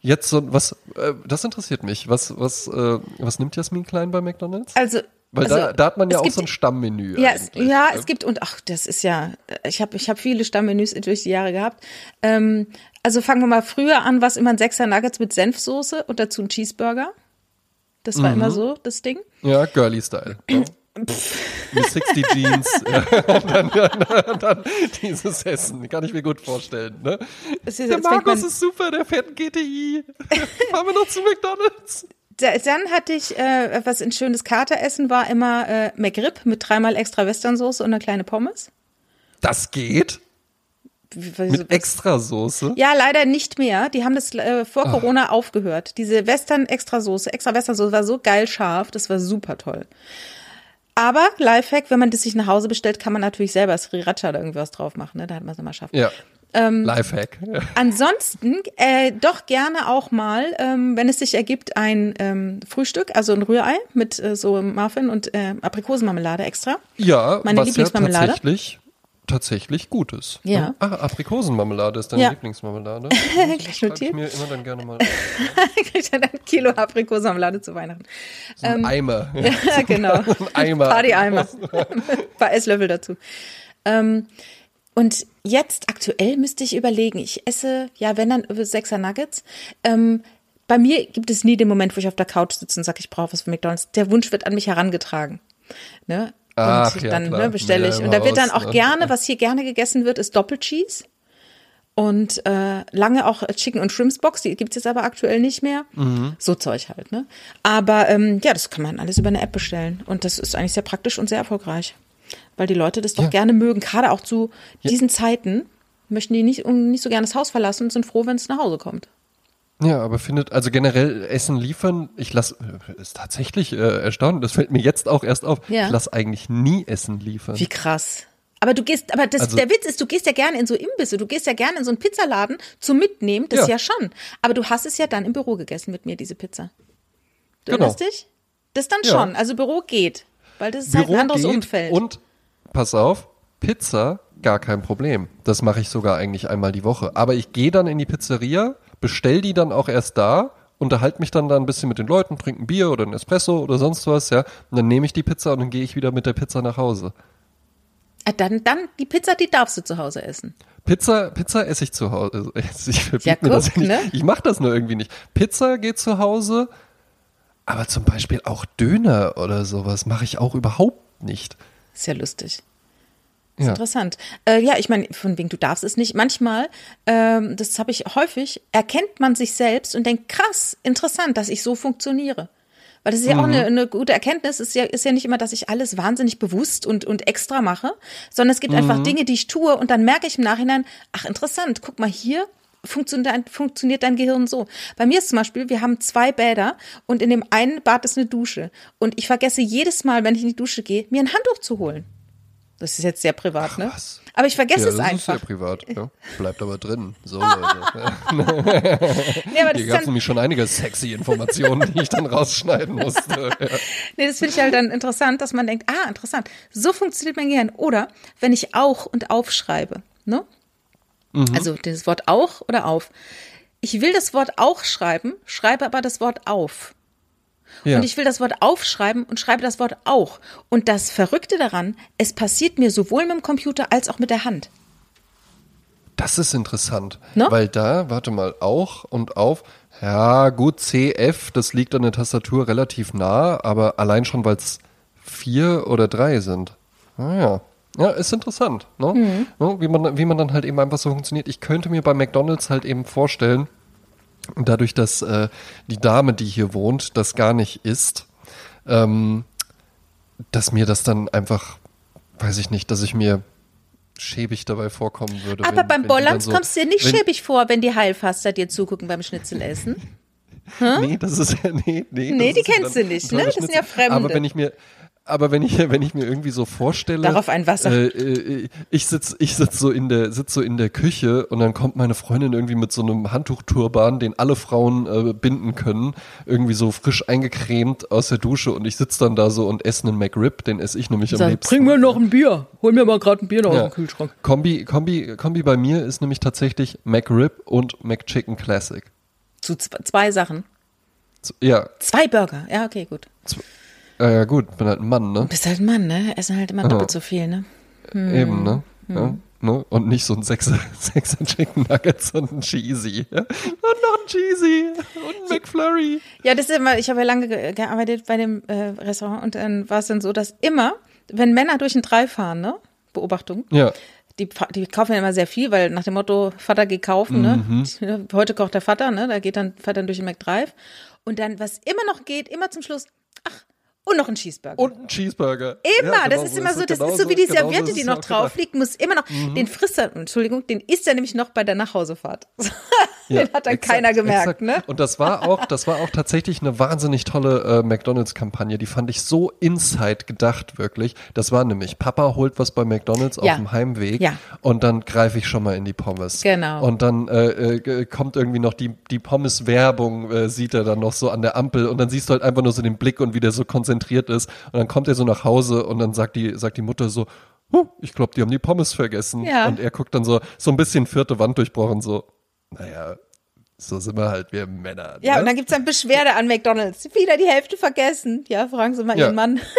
jetzt so, was, äh, das interessiert mich. Was, was, äh, was nimmt Jasmin Klein bei McDonalds? Also, Weil also, da, da hat man ja auch gibt- so ein Stammmenü. Ja, es, ja, es gibt und ach, das ist ja, ich habe ich hab viele Stammmenüs durch die Jahre gehabt. Ähm, also fangen wir mal früher an, was immer ein Sechser Nuggets mit Senfsoße und dazu ein Cheeseburger. Das war Mhm. immer so das Ding. Ja, Girly Style. Ja. Mit 60 Jeans. dann, dann, dann dieses Essen. Kann ich mir gut vorstellen. Ne? Ist- Der Markus ist super, der fährt ein GTI. Fahren wir noch zu McDonalds. Da, dann hatte ich, äh, was ein schönes Kateressen war, immer äh, McRib mit dreimal extra Westernsoße und eine kleine Pommes. Das geht. Wie- Mit Extrasoße. Ja, leider nicht mehr. Die haben das äh, vor Corona aufgehört. Diese Western Extrasoße, extra Westernsoße war so geil scharf, das war super toll. Aber Lifehack, wenn man das sich nach Hause bestellt, kann man natürlich selber Sriracha oder irgendwas drauf machen, ne? Da hat man es immer scharf. Ja. Ähm, Lifehack. Ansonsten äh, doch gerne auch mal, ähm, wenn es sich ergibt, ein ähm, Frühstück, also ein Rührei mit äh, so Muffin und äh, Aprikosenmarmelade extra. Ja, Meine was ja Lieblingsmarmelade. tatsächlich, tatsächlich gut ist. Ja. Ne? Ah, Aprikosenmarmelade ist deine Ja. Lieblingsmarmelade. Gleich schreibe ich notiert. mir immer dann gerne mal. Kriegt dann ein Kilo Aprikosenmarmelade zu Weihnachten. So ein Eimer. Ähm, Ja, genau. Ein Eimer. Party-Eimer. Ein paar Esslöffel dazu. Ähm, und jetzt aktuell müsste ich überlegen, ich esse, ja, wenn dann Sechser Nuggets. Ähm, bei mir gibt es nie den Moment, wo ich auf der Couch sitze und sage, ich brauche was von McDonalds. Der Wunsch wird an mich herangetragen. Ne? Ach, und ja, dann ne, bestelle ich. Und da wird dann auch ne? gerne, was hier gerne gegessen wird, ist Doppelcheese. Und äh, lange auch Chicken und Shrimps Box, die gibt's jetzt aber aktuell nicht mehr. Mhm. So Zeug halt, ne? Aber ähm, ja, das kann man alles über eine App bestellen. Und das ist eigentlich sehr praktisch und sehr erfolgreich. Weil die Leute das doch Ja. gerne mögen. Gerade auch zu diesen Zeiten möchten die nicht, nicht so gerne das Haus verlassen und sind froh, wenn es nach Hause kommt. Ja, aber findet, also generell Essen liefern, ich lasse, ist tatsächlich äh, erstaunlich, das fällt mir jetzt auch erst auf, Ja. ich lasse eigentlich nie Essen liefern. Wie krass. Aber du gehst, aber das, Also- der Witz ist, du gehst ja gerne in so Imbisse, du gehst ja gerne in so einen Pizzaladen zum Mitnehmen, das ja. Ja. schon. Aber du hast es ja dann im Büro gegessen mit mir, diese Pizza. Du Genau. erinnerst dich? Das dann Ja. schon. Also Büro geht. Weil das ist halt Büro ein anderes Umfeld. Und pass auf, Pizza gar kein Problem. Das mache ich sogar eigentlich einmal die Woche. Aber ich gehe dann in die Pizzeria, bestell die dann auch erst da, unterhalte mich dann da ein bisschen mit den Leuten, trinke ein Bier oder ein Espresso oder sonst was, ja. Und dann nehme ich die Pizza und dann gehe ich wieder mit der Pizza nach Hause. Ah, dann, dann, die Pizza, die darfst du zu Hause essen. Pizza, Pizza esse ich zu Hause. Ich verbiete Ja, mir das guck, ja nicht. ne? Ich mache das nur irgendwie nicht. Pizza geht zu Hause, aber zum Beispiel auch Döner oder sowas mache ich auch überhaupt nicht. Ist ja lustig. Ist Ja. interessant. Äh, ja, ich meine, von wegen du darfst es nicht. Manchmal, ähm, das habe ich häufig, erkennt man sich selbst und denkt, krass, interessant, dass ich so funktioniere. Weil das ist ja auch eine, eine gute Erkenntnis. Ist ja, ist ja nicht immer, dass ich alles wahnsinnig bewusst und, und extra mache, sondern es gibt einfach Dinge, die ich tue und dann merke ich im Nachhinein, ach interessant, guck mal hier. Funktioniert dein, funktioniert dein Gehirn so. Bei mir ist zum Beispiel, wir haben zwei Bäder und in dem einen Bad ist eine Dusche. Und ich vergesse jedes Mal, wenn ich in die Dusche gehe, mir ein Handtuch zu holen. Das ist jetzt sehr privat, ne? was? Aber ich vergesse ja, es das einfach. ist sehr privat. Ja. Bleibt aber drin. So, Leute. Nee, aber das Hier gab es nämlich schon einige sexy Informationen, die ich dann rausschneiden musste. Ja. nee, das finde ich halt dann interessant, dass man denkt, ah, interessant, so funktioniert mein Gehirn. Oder wenn ich auch und aufschreibe, ne? Mhm. Also das Wort auch oder auf. Ich will das Wort auch schreiben, schreibe aber das Wort auf. Ja. Und ich will das Wort aufschreiben und schreibe das Wort auch. Und das Verrückte daran, es passiert mir sowohl mit dem Computer als auch mit der Hand. Das ist interessant, Ne? weil da, warte mal, auch und auf, ja gut, CF, das liegt an der Tastatur relativ nah, aber allein schon, weil es vier oder drei sind. Ah ja. Ist interessant, ne? Mhm. Ne? Wie, man, wie man dann halt eben einfach so funktioniert. Ich könnte mir bei McDonalds halt eben vorstellen, dadurch, dass äh, die Dame, die hier wohnt, das gar nicht ist, ähm, dass mir das dann einfach, weiß ich nicht, dass ich mir schäbig dabei vorkommen würde. Aber wenn- beim Bollands so- kommst du dir nicht wenn, schäbig vor, wenn die Heilfaster dir zugucken beim Schnitzelessen. Nee, das ist ja, nee, nee. Nee, die kennst du nicht, ne? Das sind ja. Fremde. Aber wenn ich mir, aber wenn ich, wenn ich mir irgendwie so vorstelle, Darauf ein Wasser. Äh, äh, ich sitz, ich sitz so in der, sitz so in der Küche und dann kommt meine Freundin irgendwie mit so einem Handtuchturban, den alle Frauen äh, binden können, irgendwie so frisch eingecremt aus der Dusche und ich sitz dann da so und esse einen McRib, den esse ich nämlich am Sag, liebsten. bring mir noch ein Bier. Hol mir mal gerade ein Bier noch Ja. aus dem Kühlschrank. Kombi, Kombi, Kombi bei mir ist nämlich tatsächlich McRib und McChicken Classic. Zu z- zwei Sachen. Z- Ja, Zwei Burger. Ja, okay, gut. äh, ja gut, bin halt ein Mann, ne? Bist halt ein Mann, ne? Essen halt immer doppelt so viel, ne? Eben, ne? Hm. Ja, ne? Und nicht so ein Sechser, Sechser Chicken Nuggets und ein Cheesy. Ja? Und noch ein Cheesy und ein McFlurry. Ja, das ist immer, ich habe ja lange ge gearbeitet bei dem äh, Restaurant und dann war es dann so, dass immer, wenn Männer durch den Drei fahren, ne? Beobachtung, Ja. die, die kaufen ja immer sehr viel, weil nach dem Motto, Vater geht kaufen, Mhm. ne? Heute kocht der Vater, ne? Da geht dann Vater durch den McDrive. Und dann, was immer noch geht, immer zum Schluss, und noch ein Cheeseburger. Und ein Cheeseburger. Immer, Ja, genau das ist so immer so, es. das Genau ist so wie die genau so Serviette, ist die noch drauf gedacht. liegt, muss immer noch, Mhm. den frisst er, Entschuldigung, den isst er nämlich noch bei der Nachhausefahrt. Ja, den hat dann exakt, keiner gemerkt, exakt. ne? Und das war auch, das war auch tatsächlich eine wahnsinnig tolle äh, McDonalds-Kampagne. Die fand ich so inside gedacht, wirklich. Das war nämlich, Papa holt was bei McDonalds Ja. auf dem Heimweg Ja. und dann greife ich schon mal in die Pommes. Genau. Und dann äh, äh, kommt irgendwie noch die, die Pommes-Werbung, äh, sieht er dann noch so an der Ampel und dann siehst du halt einfach nur so den Blick und wie der so konzentriert ist. Und dann kommt er so nach Hause und dann sagt die, sagt die Mutter so, huh, ich glaube, die haben die Pommes vergessen. Ja. Und er guckt dann so, so ein bisschen vierte Wand durchbrochen, so, naja, so sind wir halt, wir Männer. Ja, ne? und dann gibt's dann Beschwerde an McDonalds. Wieder die Hälfte vergessen. Ja, fragen Sie mal Ja. Ihren Mann.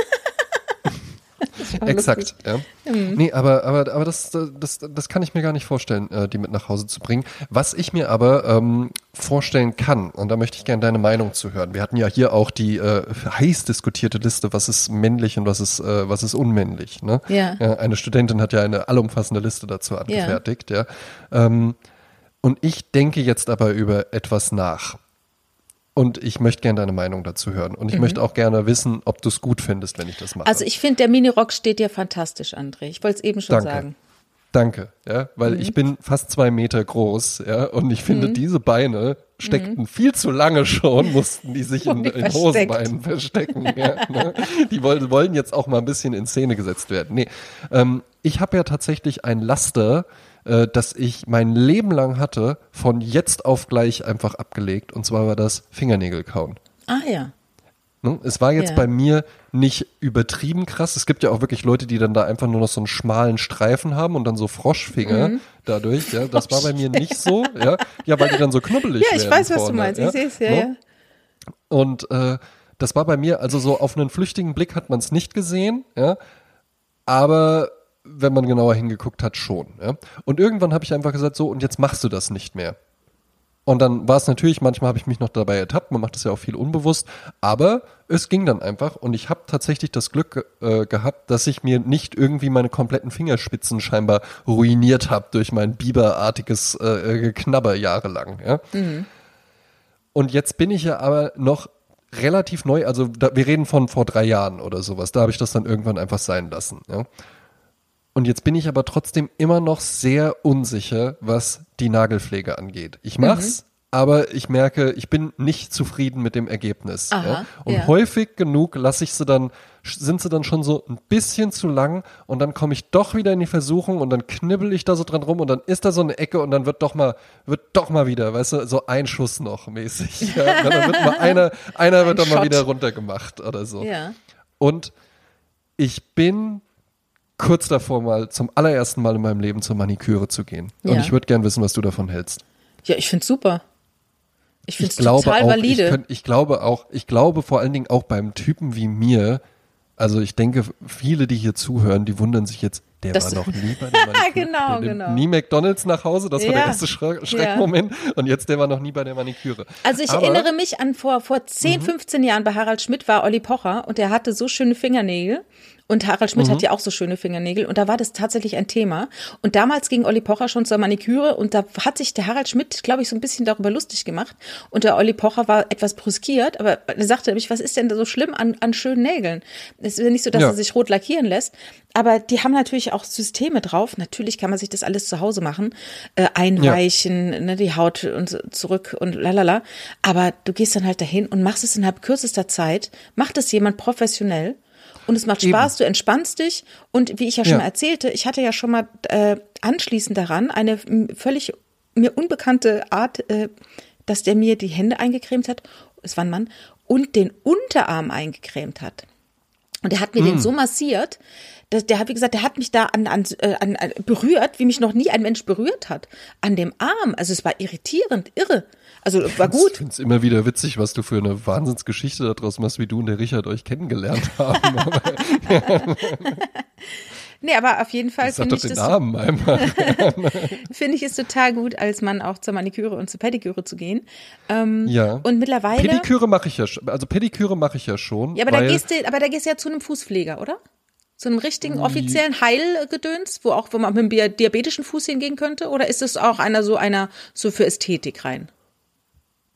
Exakt, ja. Mhm. Nee, aber, aber, aber das, das, das kann ich mir gar nicht vorstellen, äh, die mit nach Hause zu bringen. Was ich mir aber ähm, vorstellen kann, und da möchte ich gerne deine Meinung zu hören. Wir hatten ja hier auch die äh, heiß diskutierte Liste, was ist männlich und was ist, äh, was ist unmännlich. Ne? Ja. eine Studentin hat ja eine allumfassende Liste dazu angefertigt, ja. Ähm, und ich denke jetzt aber über etwas nach. Und ich möchte gerne deine Meinung dazu hören. Und ich möchte auch gerne wissen, ob du es gut findest, wenn ich das mache. Mhm. Also ich finde, der Minirock steht dir fantastisch, André. Ich wollte es eben schon Danke. sagen. Danke, ja, weil Mhm. ich bin fast zwei Meter groß, ja, und ich finde, diese Beine steckten viel zu lange schon, mussten die sich in, in. Hosenbeinen verstecken. ja, ne? Die wollen, wollen jetzt auch mal ein bisschen in Szene gesetzt werden. Nee, ähm, ich habe ja tatsächlich ein Laster, äh, das ich mein Leben lang hatte, von jetzt auf gleich einfach abgelegt, und zwar war das Fingernägel kauen. Ah ja. Ne? Es war jetzt Ja. bei mir nicht übertrieben krass. Es gibt ja auch wirklich Leute, die dann da einfach nur noch so einen schmalen Streifen haben und dann so Froschfinger Mhm. dadurch. Ja, das war bei mir nicht so. Ja, ja, weil die dann so knubbelig Ja, ich werden weiß, was du vorne, meinst. Ja? Ich sehe es, ja, Ne? ja. Und äh, das war bei mir, also so auf einen flüchtigen Blick hat man es nicht gesehen, ja. Aber wenn man genauer hingeguckt hat, schon. Ja? Und irgendwann habe ich einfach gesagt, so, und jetzt machst du das nicht mehr. Und dann war es natürlich, manchmal habe ich mich noch dabei ertappt, man macht das ja auch viel unbewusst, aber es ging dann einfach und ich habe tatsächlich das Glück äh, gehabt, dass ich mir nicht irgendwie meine kompletten Fingerspitzen scheinbar ruiniert habe durch mein biberartiges äh, Geknabber jahrelang. Ja? Und jetzt bin ich ja aber noch relativ neu, also da, wir reden von vor drei Jahren oder sowas, da habe ich das dann irgendwann einfach sein lassen. Ja? Und jetzt bin ich aber trotzdem immer noch sehr unsicher, was die Nagelpflege angeht. Ich mach's, aber ich merke, ich bin nicht zufrieden mit dem Ergebnis. Aha, ja? Und ja. häufig genug lasse ich sie dann, sind sie dann schon so ein bisschen zu lang und dann komme ich doch wieder in die Versuchung und dann knibbel ich da so dran rum und dann ist da so eine Ecke und dann wird doch mal, wird doch mal wieder, weißt du, so ein Schuss noch mäßig. Ja? Dann wird mal einer, einer wird Ein doch mal wieder runtergemacht oder so. Und ich bin kurz davor, mal zum allerersten Mal in meinem Leben zur Maniküre zu gehen. Und Ja. ich würde gern wissen, was du davon hältst. Ja, ich find's super. Ich find's glaube total auch, valide. ich, könnt, ich glaube auch, ich glaube vor allen Dingen auch beim Typen wie mir, also ich denke, viele, die hier zuhören, die wundern sich jetzt, der Das- war noch nie bei der Maniküre. Genau, der genau. Nie McDonalds nach Hause, das war der Ja. erste Schre Schreckmoment. Und jetzt, der war noch nie bei der Maniküre. Also ich Aber, Mhm. erinnere mich an vor, vor 10, 15 Jahren bei Harald Schmidt war Olli Pocher und der hatte so schöne Fingernägel. Und Harald Schmidt Mhm. hat ja auch so schöne Fingernägel und da war das tatsächlich ein Thema. Und damals ging Olli Pocher schon zur Maniküre und da hat sich der Harald Schmidt, glaube ich, so ein bisschen darüber lustig gemacht. Und der Olli Pocher war etwas brüskiert, aber er sagte nämlich, was ist denn da so schlimm an, an schönen Nägeln? Es ist ja nicht so, dass Ja. er sich rot lackieren lässt, aber die haben natürlich auch Systeme drauf. Natürlich kann man sich das alles zu Hause machen, äh, einweichen, ne, die Haut und zurück und lalala. Aber du gehst dann halt dahin und machst es innerhalb kürzester Zeit, macht es jemand professionell und es macht Eben. Spaß, du entspannst dich und wie ich ja schon Ja. mal erzählte, ich hatte ja schon mal äh, anschließend daran eine völlig mir unbekannte Art, äh, dass der mir die Hände eingecremt hat, es war ein Mann, und den Unterarm eingecremt hat. Und der hat mir Hm. den so massiert, dass der hat, wie gesagt, der hat mich da an, an, äh, an, an berührt, wie mich noch nie ein Mensch berührt hat. An dem Arm. Also es war irritierend, irre. Also war Ich gut. finde es immer wieder witzig, was du für eine Wahnsinnsgeschichte daraus machst, wie du und der Richard euch kennengelernt haben. Nee, aber auf jeden Fall finde ich den das Namen einmal. finde ich es total gut, als Mann auch zur Maniküre und zur Pediküre zu gehen. Ähm, Ja. Und mittlerweile. Pediküre mache ich ja schon. Also Pediküre mache ich ja schon. ja, aber da gehst du, aber da gehst du ja zu einem Fußpfleger, oder? Zu einem richtigen offiziellen Heilgedöns, wo auch, wo man mit einem Dia- diabetischen Fuß hingehen könnte? Oder ist es auch einer so einer so für Ästhetik rein?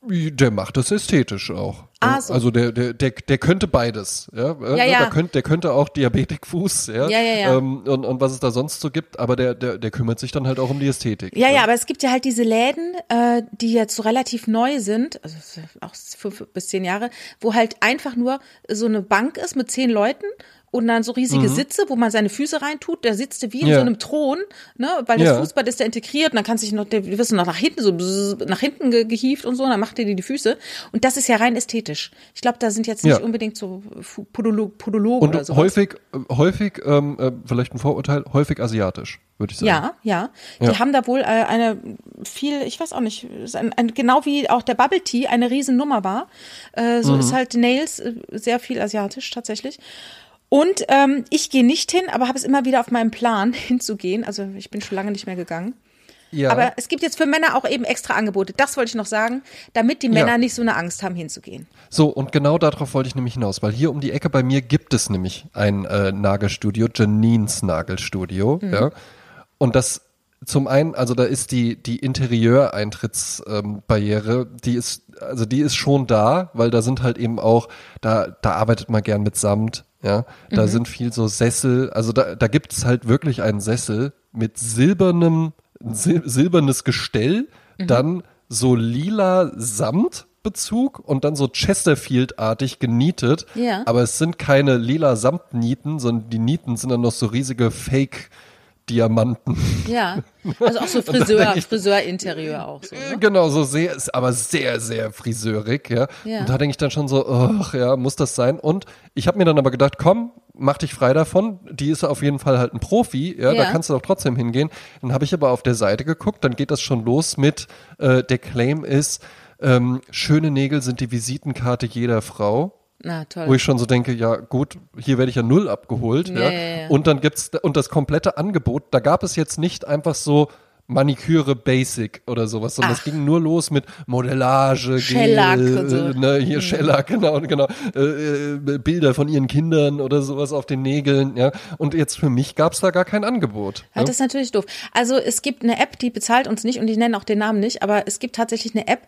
Der macht das ästhetisch auch. Ah, so. Also der, der, der, der könnte beides. Ja, Ja, ja, ja. Der, könnte, der könnte auch Diabetikfuß, ja. Ja, ja, ja. Ähm, und, und was es da sonst so gibt, aber der, der, der kümmert sich dann halt auch um die Ästhetik. Ja, ja, aber es gibt ja halt diese Läden, äh, die jetzt so relativ neu sind, also auch fünf bis zehn Jahre, wo halt einfach nur so eine Bank ist mit zehn Leuten und dann so riesige Sitze, wo man seine Füße reintut. Der sitzt wie in Mhm. Ja. so einem Thron, ne, weil das Ja. Fußball ist da integriert und dann kann sich noch, der wirst du noch nach hinten so nach hinten ge gehievt und so, und dann macht er dir die Füße. Und das ist ja rein ästhetisch. Ich glaube, da sind jetzt nicht Ja. unbedingt so Podolo Podologen Und oder so. häufig, äh, häufig, ähm, äh, vielleicht ein Vorurteil, häufig asiatisch, würde ich sagen. Ja, ja. Die Ja. haben da wohl äh, eine viel, ich weiß auch nicht, ein, ein, genau wie auch der Bubble Tea eine Riesennummer war. Äh, so Mhm. ist halt Nails äh, sehr viel asiatisch tatsächlich. Und ähm, ich gehe nicht hin, aber habe es immer wieder auf meinem Plan hinzugehen. Also ich bin schon lange nicht mehr gegangen. Ja. Aber es gibt jetzt für Männer auch eben extra Angebote. Das wollte ich noch sagen, damit die Männer Ja. nicht so eine Angst haben, hinzugehen. So, und genau darauf wollte ich nämlich hinaus, weil hier um die Ecke bei mir gibt es nämlich ein äh, Nagelstudio, Janines Nagelstudio, Mhm. ja. Und das zum einen, also da ist die, die Interieur-Eintrittsbarriere, ähm, die ist, also die ist schon da, weil da sind halt eben auch, da, da arbeitet man gern mit Samt, ja. Da sind viel so Sessel, also da, da gibt es halt wirklich einen Sessel mit silbernem, sil silbernes Gestell, dann so lila Samtbezug und dann so Chesterfield-artig genietet. Ja. Aber es sind keine lila Samtnieten, sondern die Nieten sind dann noch so riesige Fake Diamanten. Ja, also auch so Friseur, Friseurinterieur auch so. Ne? Genau, so sehr, ist aber sehr, sehr friseurig, ja. Ja. Und da denke ich dann schon so, ach ja, muss das sein? Und ich habe mir dann aber gedacht, komm, mach dich frei davon. Die ist auf jeden Fall halt ein Profi, ja, da Ja. kannst du doch trotzdem hingehen. Dann habe ich aber auf der Seite geguckt, dann geht das schon los mit, äh, der Claim ist, ähm, schöne Nägel sind die Visitenkarte jeder Frau. Na toll. Wo ich schon so denke, ja gut, hier werde ich ja null abgeholt. Ja, Ja, ja, ja. Und dann gibt's und das komplette Angebot, da gab es jetzt nicht einfach so Maniküre Basic oder sowas, sondern es Ach. ging nur los mit Modellage, Shellac Gel, und so. Mhm. äh, ne, hier Shellac, genau, genau, äh, äh, Bilder von ihren Kindern oder sowas auf den Nägeln, ja. Und jetzt für mich gab's da gar kein Angebot. Ja, das ist natürlich doof. Also es gibt eine App, die bezahlt uns nicht und ich nenne auch den Namen nicht, aber es gibt tatsächlich eine App,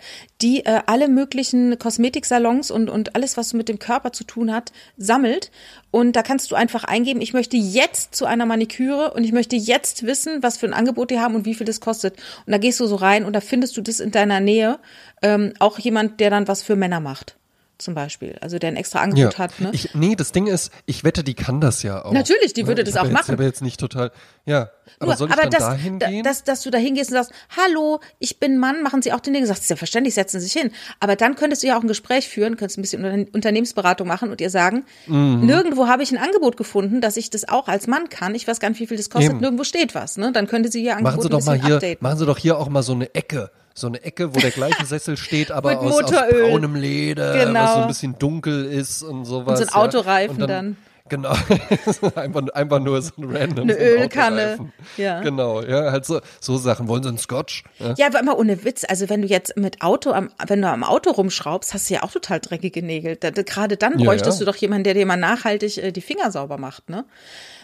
die äh, alle möglichen Kosmetiksalons und, und alles, was mit dem Körper zu tun hat, sammelt. Und da kannst du einfach eingeben, ich möchte jetzt zu einer Maniküre und ich möchte jetzt wissen, was für ein Angebot die haben und wie viel das kostet. Und da gehst du so rein und da findest du das in deiner Nähe. Ähm, auch jemand, der dann was für Männer macht, zum Beispiel. Also der ein extra Angebot hat. Ne? Ich, nee, das Ding ist, ich wette, die kann das ja auch. Natürlich, die würde Ich das auch jetzt, machen. Aber jetzt nicht total, ja. Aber Nur, soll ich aber dann das, da da, hingehen? dass, dass du da hingehst und sagst, hallo, ich bin Mann, machen Sie auch den Ding. Du sagst, selbstverständlich, setzen Sie sich hin. Aber dann könntest du ja auch ein Gespräch führen, könntest ein bisschen Unter- Unternehmensberatung machen und ihr sagen, Mhm. nirgendwo habe ich ein Angebot gefunden, dass ich das auch als Mann kann. Ich weiß gar nicht, wie viel das kostet. Eben. Nirgendwo steht was. Ne? Dann könnte sie ihr Angebot Machen Sie ein doch mal hier, updaten. machen Sie doch hier auch mal so eine Ecke. So eine Ecke, wo der gleiche Sessel steht, aber aus, aus braunem Leder, Genau. was so ein bisschen dunkel ist und sowas. Und so ein ja. Autoreifen Und dann. Genau, einfach, einfach nur so ein random Eine so ein Ölkanne. Ja. Genau, ja, halt so, so Sachen. Wollen Sie einen Scotch? Ja. Ja, aber immer ohne Witz. Also wenn du jetzt mit Auto, am, wenn du am Auto rumschraubst, hast du ja auch total dreckige Nägel. Da, da, gerade dann Ja, bräuchtest ja. du doch jemanden, der dir mal nachhaltig äh, die Finger sauber macht, ne?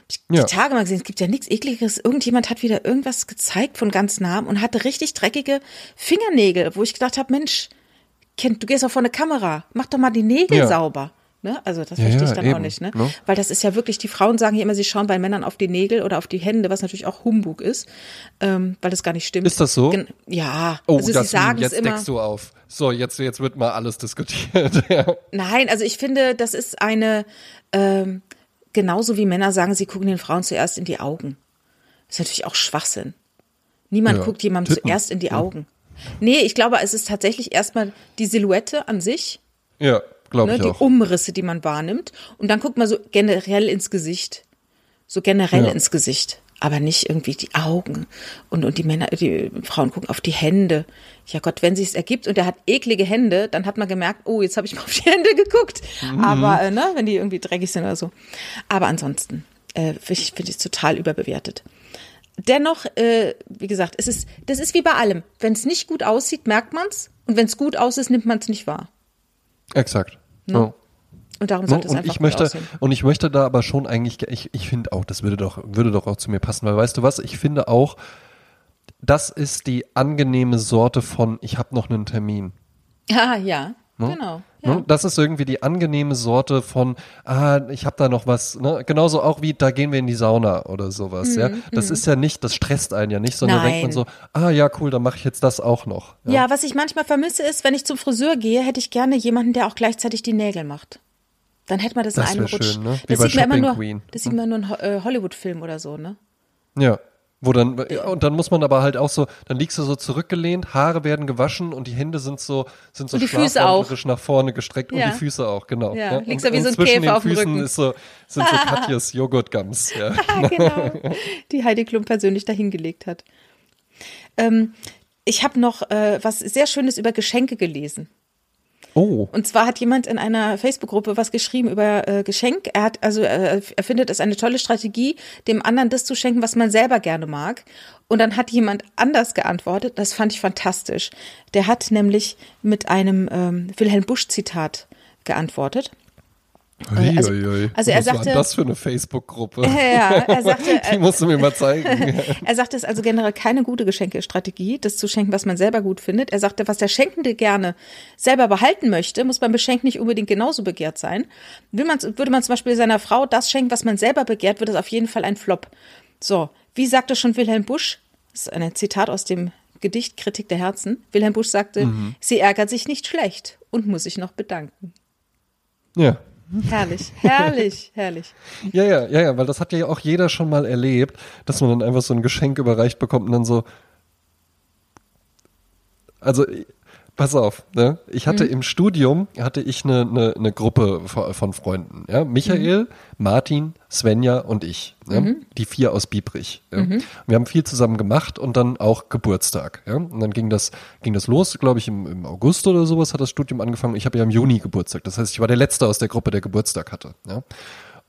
Ich Ja. die Tage mal gesehen, es gibt ja nichts ekliges. Irgendjemand hat wieder irgendwas gezeigt von ganz nah und hatte richtig dreckige Fingernägel, wo ich gedacht habe, Mensch, Kind, du gehst doch vor eine Kamera, mach doch mal die Nägel Ja. sauber. Ne? Also das Ja, verstehe ich dann auch eben, nicht, ne? ne? Weil das ist ja wirklich, die Frauen sagen ja immer, sie schauen bei Männern auf die Nägel oder auf die Hände, was natürlich auch Humbug ist, ähm, weil das gar nicht stimmt. Ist das so? Gen ja, Oh, also sie das jetzt immer. deckst du auf. So, jetzt, jetzt wird mal alles diskutiert. ja. Nein, also ich finde, das ist eine, ähm, genauso wie Männer sagen, sie gucken den Frauen zuerst in die Augen. Das ist natürlich auch Schwachsinn. Niemand Ja, guckt jemandem Titten. zuerst in die Augen. Nee, ich glaube, es ist tatsächlich erstmal die Silhouette an sich, Ja, glaube ne, ich die auch. Umrisse, die man wahrnimmt. Und dann guckt man so generell ins Gesicht. So generell Ja. ins Gesicht. Aber nicht irgendwie die Augen. Und, und die Männer, die Frauen gucken auf die Hände. Ja Gott, wenn sich's ergibt und er hat eklige Hände, dann hat man gemerkt, oh, jetzt habe ich mal auf die Hände geguckt. Mhm. Aber, äh, ne, wenn die irgendwie dreckig sind oder so. Aber ansonsten, äh, finde ich, finde ich total überbewertet. Dennoch, äh, wie gesagt, es ist, das ist wie bei allem. Wenn es nicht gut aussieht, merkt man's. Und wenn es gut aussieht, nimmt man es nicht wahr. Exakt. Ne? Ja. Und darum Ne? sollte es Und einfach ich gut möchte, aussehen. und ich möchte da aber schon eigentlich, ich, ich finde auch, das würde doch, würde doch auch zu mir passen, weil weißt du was, ich finde auch, das ist die angenehme Sorte von, ich habe noch einen Termin. Ah, ja, Ne? genau. Ne? Ja. Das ist irgendwie die angenehme Sorte von, ah, ich habe da noch was, ne? genauso auch wie, da gehen wir in die Sauna oder sowas. ja, Das ist ja nicht, das stresst einen ja nicht, sondern da denkt man Mhm, Nein. so, ah ja, cool, dann mache ich jetzt das auch noch. Ja. was ich manchmal vermisse, ist, wenn ich zum Friseur gehe, hätte ich gerne jemanden, der auch gleichzeitig die Nägel macht. Dann hätte man das, Das in einem Rutsch. schön, ne? Das sieht man immer nur, das sieht man nur in äh, Hollywood-Film oder so, ne? Ja. Wo dann, ja, und dann muss man aber halt auch so, dann liegst du so zurückgelehnt, Haare werden gewaschen und die Hände sind so, sind so schlafwandlerisch nach vorne gestreckt Ja. und die Füße auch, genau. Ja, Und, liegst du wie so ein Käfer den auf dem Füßen Rücken. ist so, sind so Katjes Joghurtgums, ja. Genau. Die Heidi Klum persönlich dahingelegt hat. Ähm, ich habe noch äh, was sehr Schönes über Geschenke gelesen. Oh. Und zwar hat jemand in einer Facebook-Gruppe was geschrieben über äh, Geschenk. Er hat also äh, er findet es eine tolle Strategie, dem anderen das zu schenken, was man selber gerne mag. Und dann hat jemand anders geantwortet. Das fand ich fantastisch. Der hat nämlich mit einem ähm, Wilhelm Busch-Zitat geantwortet. Ui, also- ui, also er Was war sagte- denn das für eine Facebook-Gruppe? Ja, er sagte, Die musst du mir mal zeigen. Er sagte, es ist also generell keine gute Geschenkestrategie, das zu schenken, was man selber gut findet. Er sagte, was der Schenkende gerne selber behalten möchte, muss beim Beschenken nicht unbedingt genauso begehrt sein. Will man, würde man zum Beispiel seiner Frau das schenken, was man selber begehrt, wird es auf jeden Fall ein Flop. So, wie sagte schon Wilhelm Busch, das ist ein Zitat aus dem Gedicht Kritik der Herzen. Wilhelm Busch sagte, sie ärgert sich nicht schlecht und muss sich noch bedanken. Ja. Herrlich, herrlich, herrlich. Ja, ja, ja, ja, weil das hat ja auch jeder schon mal erlebt, dass man dann einfach so ein Geschenk überreicht bekommt und dann so. Also, pass auf, ne? Ich hatte im Studium, hatte ich eine, eine, eine Gruppe von, Freunden, ja? Michael, Martin, Svenja und ich, ja? Die vier aus Biebrich. Ja? Wir haben viel zusammen gemacht und dann auch Geburtstag, ja? Und dann ging das, ging das los, glaube ich, im, im August oder sowas hat das Studium angefangen. Ich habe ja im Juni Geburtstag. Das heißt, ich war der Letzte aus der Gruppe, der Geburtstag hatte, ja?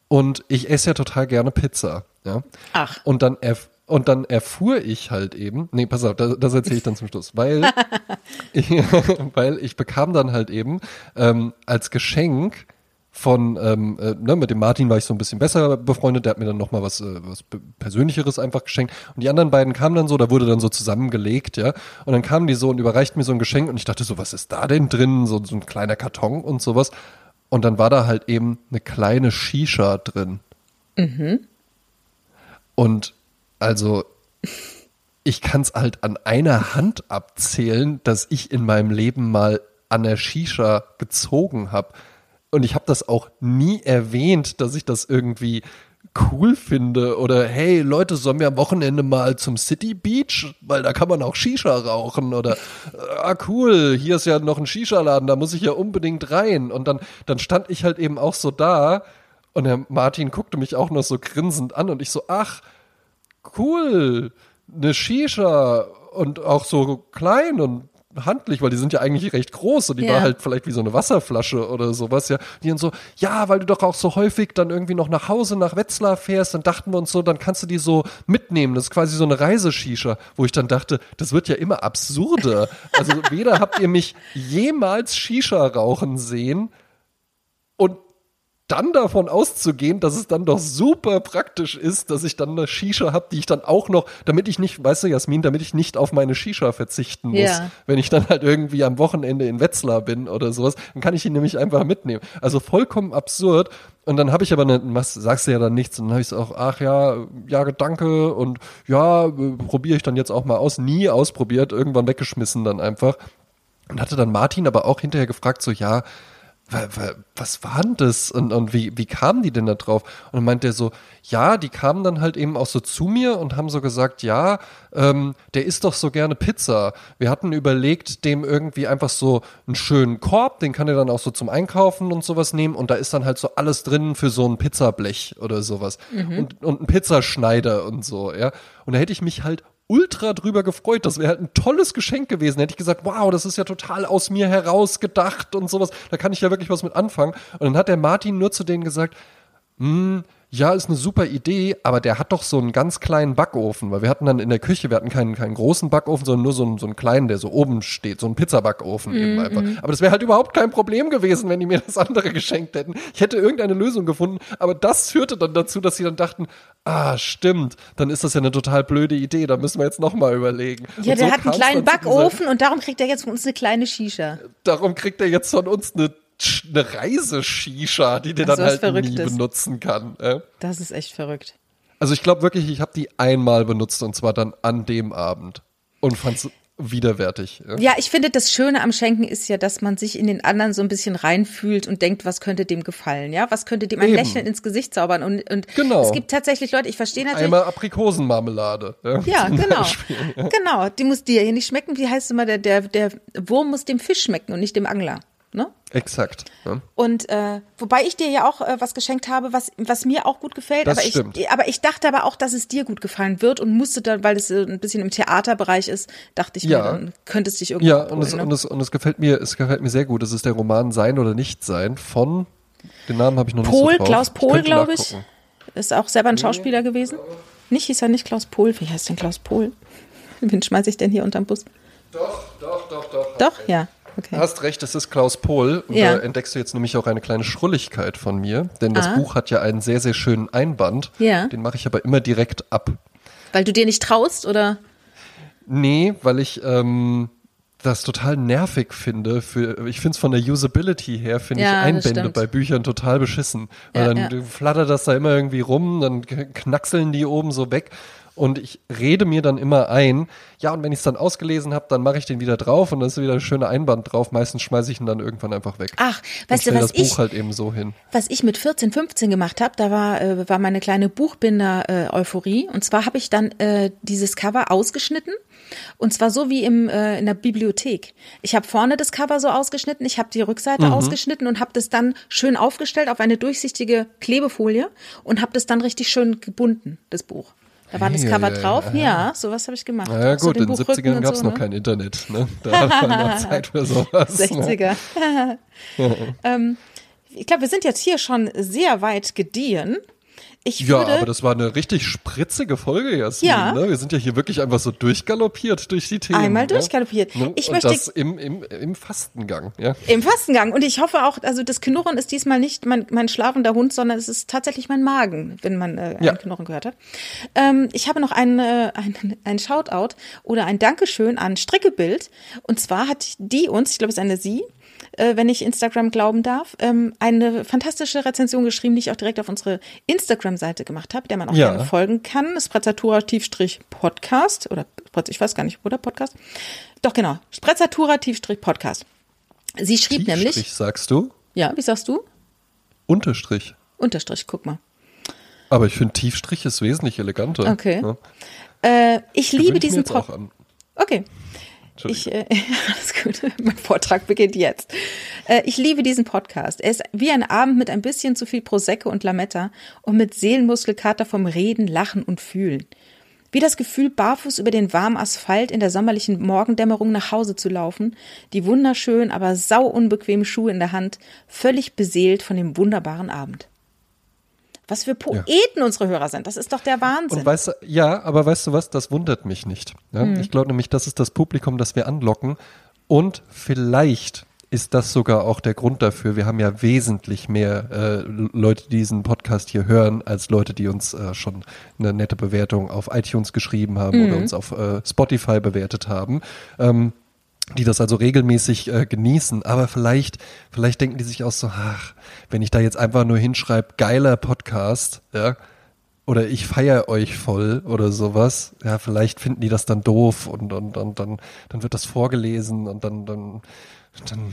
Und ich esse ja total gerne Pizza, ja? Ach. Und dann erf und dann erfuhr ich halt eben, nee, pass auf, das, das erzähle ich dann zum Schluss, weil ich, weil ich bekam dann halt eben ähm, als Geschenk von, ähm, äh, ne, mit dem Martin war ich so ein bisschen besser befreundet, der hat mir dann nochmal was, äh, was Persönlicheres einfach geschenkt. Und die anderen beiden kamen dann so, da wurde dann so zusammengelegt, ja. Und dann kamen die so und überreichten mir so ein Geschenk und ich dachte so, was ist da denn drin? So, so ein kleiner Karton und sowas. Und dann war da halt eben eine kleine Shisha drin. Und also, ich kann es halt an einer Hand abzählen, dass ich in meinem Leben mal an der Shisha gezogen habe. Und ich habe das auch nie erwähnt, dass ich das irgendwie cool finde oder hey Leute, sollen wir am Wochenende mal zum City Beach, weil da kann man auch Shisha rauchen oder ah cool, hier ist ja noch ein Shisha-Laden, da muss ich ja unbedingt rein und dann dann stand ich halt eben auch so da und der Martin guckte mich auch noch so grinsend an und ich so ach cool, eine Shisha und auch so klein und handlich, weil die sind ja eigentlich recht groß und die Ja. war halt vielleicht wie so eine Wasserflasche oder sowas, ja. Die dann so, ja, weil du doch auch so häufig dann irgendwie noch nach Hause nach Wetzlar fährst, dann dachten wir uns so, dann kannst du die so mitnehmen. Das ist quasi so eine Reiseshisha, wo ich dann dachte, das wird ja immer absurder. Also weder habt ihr mich jemals Shisha rauchen sehen dann davon auszugehen, dass es dann doch super praktisch ist, dass ich dann eine Shisha habe, die ich dann auch noch, damit ich nicht, weißt du, Jasmin, damit ich nicht auf meine Shisha verzichten muss, Ja. wenn ich dann halt irgendwie am Wochenende in Wetzlar bin oder sowas, dann kann ich ihn nämlich einfach mitnehmen. Also vollkommen absurd. Und dann habe ich aber eine, was sagst du ja dann nichts, und dann habe ich so auch, ach ja, ja, danke und ja, probiere ich dann jetzt auch mal aus, nie ausprobiert, irgendwann weggeschmissen dann einfach. Und hatte dann Martin aber auch hinterher gefragt, so, ja, was war denn das und, und wie, wie kamen die denn da drauf? Und dann meint er so, ja, die kamen dann halt eben auch so zu mir und haben so gesagt, ja, ähm, der isst doch so gerne Pizza. Wir hatten überlegt, dem irgendwie einfach so einen schönen Korb, den kann er dann auch so zum Einkaufen und sowas nehmen und da ist dann halt so alles drin für so ein Pizzablech oder sowas und, und ein Pizzaschneider und so, ja. Und da hätte ich mich halt ultra drüber gefreut. Das wäre halt ein tolles Geschenk gewesen. Hätte ich gesagt, wow, das ist ja total aus mir heraus gedacht und sowas. Da kann ich ja wirklich was mit anfangen. Und dann hat der Martin nur zu denen gesagt, hm, ja, ist eine super Idee, aber der hat doch so einen ganz kleinen Backofen, weil wir hatten dann in der Küche, wir hatten keinen, keinen großen Backofen, sondern nur so einen, so einen kleinen, der so oben steht, so einen Pizzabackofen eben einfach. Aber das wäre halt überhaupt kein Problem gewesen, wenn die mir das andere geschenkt hätten. Ich hätte irgendeine Lösung gefunden, aber das führte dann dazu, dass sie dann dachten, ah, stimmt, dann ist das ja eine total blöde Idee, da müssen wir jetzt nochmal überlegen. Ja, Und der so hat einen kleinen Backofen und darum kriegt er jetzt von uns eine kleine Shisha. darum kriegt er jetzt von uns eine, eine Reise-Shisha, die der Also dann halt nie Verrücktes. benutzen kann. Äh? Das ist echt verrückt. Also ich glaube wirklich, ich habe die einmal benutzt und zwar dann an dem Abend und fand's widerwärtig. Ja? Ja, ich finde, das Schöne am Schenken ist ja, dass man sich in den anderen so ein bisschen reinfühlt und denkt, was könnte dem gefallen, ja? Was könnte dem ein Eben. Lächeln ins Gesicht zaubern? Und, und Genau. es gibt tatsächlich Leute, ich verstehe natürlich. Einmal Aprikosenmarmelade. Ja, ja, genau. Beispiel. Genau. Die muss dir hier nicht schmecken. Wie heißt es immer, der, der, der Wurm muss dem Fisch schmecken und nicht dem Angler. Ne? Exakt. Ja. Und äh, wobei ich dir ja auch äh, was geschenkt habe, was, was mir auch gut gefällt. Das aber, stimmt. Ich, aber ich dachte aber auch, dass es dir gut gefallen wird und musste dann, weil es äh, ein bisschen im Theaterbereich ist, dachte ich Ja. mir, dann könnte es dich irgendwie Ja, abholen, und es, ne? und, es, und es gefällt mir, es gefällt mir sehr gut. Es ist der Roman Sein oder Nicht Sein von, den Namen habe ich noch Pohl, nicht so drauf. Klaus Pohl, glaube ich. Ist auch selber ein Schauspieler gewesen. Nicht, hieß er nicht Klaus Pohl? Wie heißt denn Klaus Pohl? Wen schmeiße ich denn hier unterm Bus? Doch, doch, doch, doch. Doch, ja. Okay. Du hast recht, es ist Klaus Pohl. Und Ja. da entdeckst du jetzt nämlich auch eine kleine Schrulligkeit von mir. Denn das Ah. Buch hat ja einen sehr, sehr schönen Einband. Ja. Den mache ich aber immer direkt ab. Weil du dir nicht traust oder? Nee, weil ich ähm, das total nervig finde. Für, ich finde es von der Usability her, finde Ja, ich das Einbände bei Büchern total beschissen. Weil Ja, dann ja. flattert das da immer irgendwie rum, dann knackseln die oben so weg. Und ich rede mir dann immer ein, ja, und wenn ich es dann ausgelesen habe, dann mache ich den wieder drauf und dann ist wieder ein schöner Einband drauf. Meistens schmeiße ich ihn dann irgendwann einfach weg. Ach, weißt du, was das Buch ich, halt eben so hin. was ich mit 14, 15 gemacht habe, da war, äh, war meine kleine Buchbinder-Euphorie. und zwar habe ich dann äh, dieses Cover ausgeschnitten. Und zwar so wie im, äh, in der Bibliothek. Ich habe vorne das Cover so ausgeschnitten, ich habe die Rückseite Mhm. ausgeschnitten und habe das dann schön aufgestellt auf eine durchsichtige Klebefolie und habe das dann richtig schön gebunden, das Buch. Da war das Ei, Cover ei, drauf. ei. Ja, sowas habe ich gemacht. Na ja, so gut, den in den Buchrücken 70ern und gab es so, noch ne? kein Internet. Ne? Da war noch Zeit für sowas. Ne? 60er. ähm, ich glaube, wir sind jetzt hier schon sehr weit gediehen. Ich Ja, würde, aber das war eine richtig spritzige Folge, Jasmin. Ja. Ne? Wir sind ja hier wirklich einfach so durchgaloppiert durch die Themen. Einmal ne? durchgaloppiert. Ne? Ich Und möchte- das im, im, im Fastengang. Ja? Im Fastengang. Und ich hoffe auch, also das Knurren ist diesmal nicht mein, mein schlafender Hund, sondern es ist tatsächlich mein Magen, wenn man äh, ein Ja. Knurren gehört hat. Ähm, ich habe noch ein, äh, ein, ein Shoutout oder ein Dankeschön an Strickebild. Und zwar hat die uns, ich glaube, es ist eine Sie, äh, wenn ich Instagram glauben darf, ähm, eine fantastische Rezension geschrieben, die ich auch direkt auf unsere Instagram-Seite gemacht habe, der man auch Ja. gerne folgen kann. Sprezzatura-Podcast oder ich weiß gar nicht, oder Podcast? Doch, genau. Sprezzatura-Podcast. Sie schrieb nämlich, Tiefstrich, sagst du? ja, wie sagst du? Unterstrich. Unterstrich, guck mal. Aber ich finde Tiefstrich ist wesentlich eleganter. Okay. Ne? Äh, ich Gewöhne liebe diesen Podcast. Okay. Ich, äh, alles gut. Mein Vortrag beginnt jetzt. Äh, ich liebe diesen Podcast. Er ist wie ein Abend mit ein bisschen zu viel Prosecco und Lametta und mit Seelenmuskelkater vom Reden, Lachen und Fühlen. Wie das Gefühl, barfuß über den warmen Asphalt in der sommerlichen Morgendämmerung nach Hause zu laufen, die wunderschönen, aber sau unbequemen Schuhe in der Hand, völlig beseelt von dem wunderbaren Abend. Was für Poeten unsere Hörer sind. Das ist doch der Wahnsinn. Und weißt du, ja, aber weißt du was, das wundert mich nicht. Ja? Hm. Ich glaube nämlich, das ist das Publikum, das wir anlocken. Und vielleicht ist das sogar auch der Grund dafür. Wir haben ja wesentlich mehr äh, Leute, die diesen Podcast hier hören, als Leute, die uns äh, schon eine nette Bewertung auf iTunes geschrieben haben Mhm. oder uns auf äh, Spotify bewertet haben. Ähm, die das also regelmäßig äh, genießen, aber vielleicht, vielleicht denken die sich auch so, ach, wenn ich da jetzt einfach nur hinschreibe, geiler Podcast, ja, oder ich feier euch voll oder sowas, ja, vielleicht finden die das dann doof und, und, und dann, dann wird das vorgelesen und dann, dann, dann,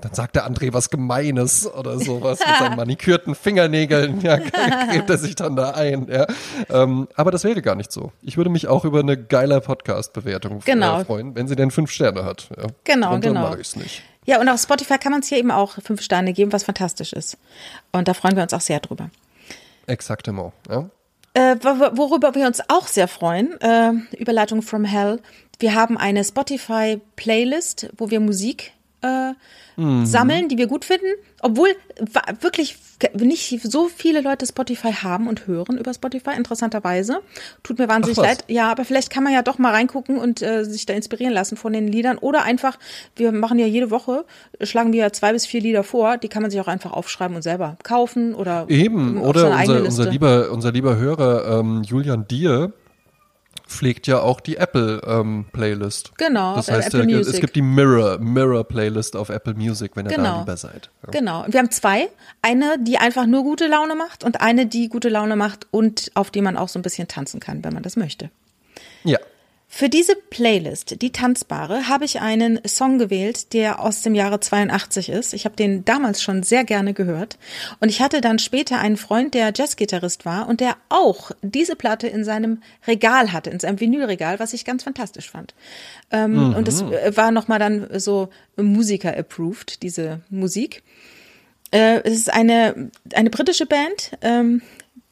dann sagt der André was Gemeines oder sowas mit seinen manikürten Fingernägeln, ja, gräbt er sich dann da ein, ja. Ähm, aber das wäre gar nicht so. Ich würde mich auch über eine geile Podcast-Bewertung Genau. äh, freuen, wenn sie denn fünf Sterne hat. Ja. Genau, und genau. mache ich es nicht. Ja, und auf Spotify kann man es hier eben auch fünf Sterne geben, was fantastisch ist. Und da freuen wir uns auch sehr drüber. Exaktement, ja. Äh, wo- worüber wir uns auch sehr freuen, äh, Überleitung from Hell. Wir haben eine Spotify-Playlist, wo wir Musik äh, sammeln, die wir gut finden, obwohl wirklich nicht so viele Leute Spotify haben und hören über Spotify, interessanterweise. Tut mir wahnsinnig Ach leid. Ja, aber vielleicht kann man ja doch mal reingucken und äh, sich da inspirieren lassen von den Liedern. Oder einfach, wir machen ja jede Woche, schlagen wir zwei bis vier Lieder vor, die kann man sich auch einfach aufschreiben und selber kaufen oder Eben, oder unser, unser, lieber, unser lieber Hörer ähm, Julian Dier pflegt ja auch die Apple ähm, Playlist. Genau, Das äh, heißt, Apple äh, Music. es gibt die Mirror, Mirror Playlist auf Apple Music, wenn ihr da Genau. lieber seid. Ja. Genau. Und wir haben zwei. Eine, die einfach nur gute Laune macht und eine, die gute Laune macht und auf die man auch so ein bisschen tanzen kann, wenn man das möchte. ja. Für diese Playlist, die tanzbare, habe ich einen Song gewählt, der aus dem Jahre 82 ist. Ich habe den damals schon sehr gerne gehört. Und ich hatte dann später einen Freund, der Jazzgitarrist war und der auch diese Platte in seinem Regal hatte, in seinem Vinylregal, was ich ganz fantastisch fand. Ähm, Und es äh, war nochmal dann so Musiker-approved, diese Musik. Äh, es ist eine, eine britische Band, ähm,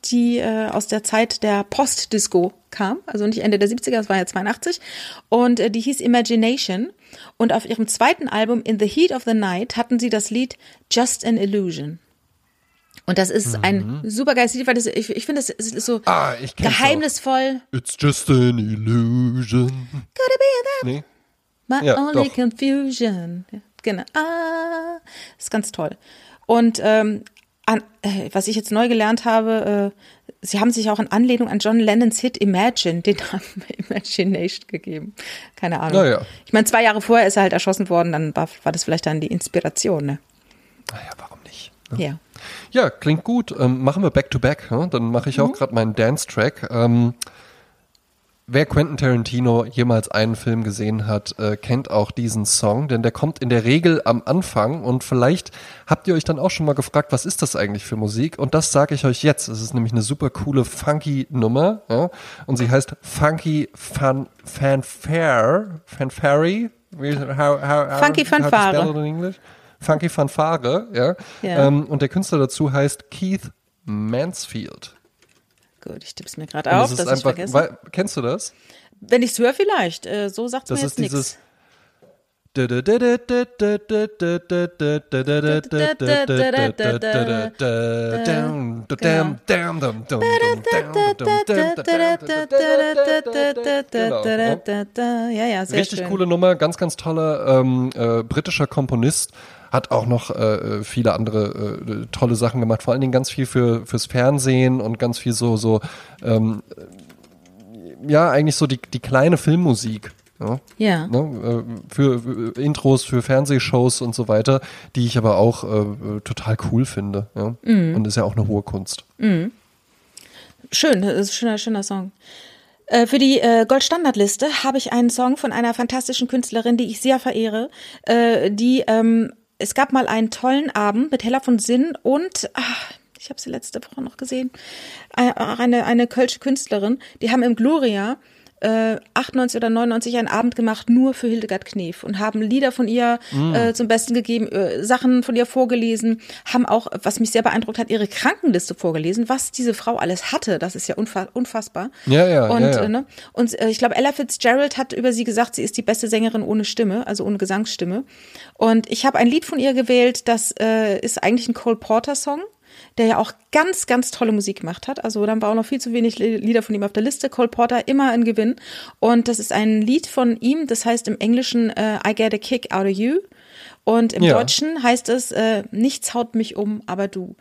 die äh, aus der Zeit der Post-Disco kam, also nicht Ende der 70er, das war ja 82. Und äh, die hieß Imagination. Und auf ihrem zweiten Album In the Heat of the Night hatten sie das Lied Just an Illusion. Und das ist ein super geiles Lied, weil das, ich, ich finde, es ist so Ah, geheimnisvoll. It's just an illusion. Could it be that? Nee. My Ja, only doch. confusion. Genau. Ah, ist ganz toll. Und ähm, an, äh, was ich jetzt neu gelernt habe, äh, sie haben sich auch in Anlehnung an John Lennons Hit Imagine den Namen Imagination gegeben. Keine Ahnung. Naja. Ich meine, zwei Jahre vorher ist er halt erschossen worden, dann war, war das vielleicht dann die Inspiration, ne? Naja, warum nicht? Ne? Ja. Ja, klingt gut. Ähm, machen wir Back to Back. Ja? Dann mache Mhm. ich auch gerade meinen Dance-Track. Ähm, wer Quentin Tarantino jemals einen Film gesehen hat, äh, kennt auch diesen Song, denn der kommt in der Regel am Anfang und vielleicht habt ihr euch dann auch schon mal gefragt, was ist das eigentlich für Musik? Und das sage ich euch jetzt. Es ist nämlich eine super coole funky Nummer ja? und sie heißt Funky Fan Fanfare Fanfare. How, how, how, Funky Fanfare. Funky Fanfare, ja. Ja. Ähm, und der Künstler dazu heißt Keith Mansfield. Gut, ich tippe es mir gerade auf, es dass ist ich einfach, vergesse. weil, kennst du das? Wenn ich es höre, vielleicht. Äh, so sagt mir Das jetzt nichts. Genau. Richtig coole Nummer, ganz, ganz toller ähm, äh, britischer Komponist. Hat auch noch äh, viele andere äh, tolle Sachen gemacht, vor allen Dingen ganz viel für fürs Fernsehen und ganz viel so so ähm, ja eigentlich so die die kleine Filmmusik. Ja, Ja. ne, äh, für, für Intros, für Fernsehshows und so weiter, die ich aber auch äh, äh, total cool finde. Ja? Und ist ja auch eine hohe Kunst. Schön, das ist ein schöner, schöner Song. Äh, Für die äh, Goldstandardliste habe ich einen Song von einer fantastischen Künstlerin, die ich sehr verehre. Äh, die ähm, es gab mal einen tollen Abend mit Hella von Sinn und ach, ich habe sie letzte Woche noch gesehen. Eine eine, eine kölsche Künstlerin. Die haben im Gloria äh, 98 oder 99 einen Abend gemacht nur für Hildegard Knef und haben Lieder von ihr äh, zum Besten gegeben, äh, Sachen von ihr vorgelesen, haben auch, was mich sehr beeindruckt hat, ihre Krankenliste vorgelesen, was diese Frau alles hatte. Das ist ja unfa unfassbar. Ja, ja, Und, ja, ja. Äh, ne? und äh, ich glaube, Ella Fitzgerald hat über sie gesagt, sie ist die beste Sängerin ohne Stimme, also ohne Gesangsstimme. Und ich habe ein Lied von ihr gewählt, das äh, ist eigentlich ein Cole Porter Song der ja auch ganz, ganz tolle Musik gemacht hat. Also dann war auch noch viel zu wenig Lieder von ihm auf der Liste. Cole Porter immer ein Gewinn. Und das ist ein Lied von ihm, das heißt im Englischen äh, I Get a Kick Out of You. Und im Ja. Deutschen heißt es äh, Nichts haut mich um, aber du.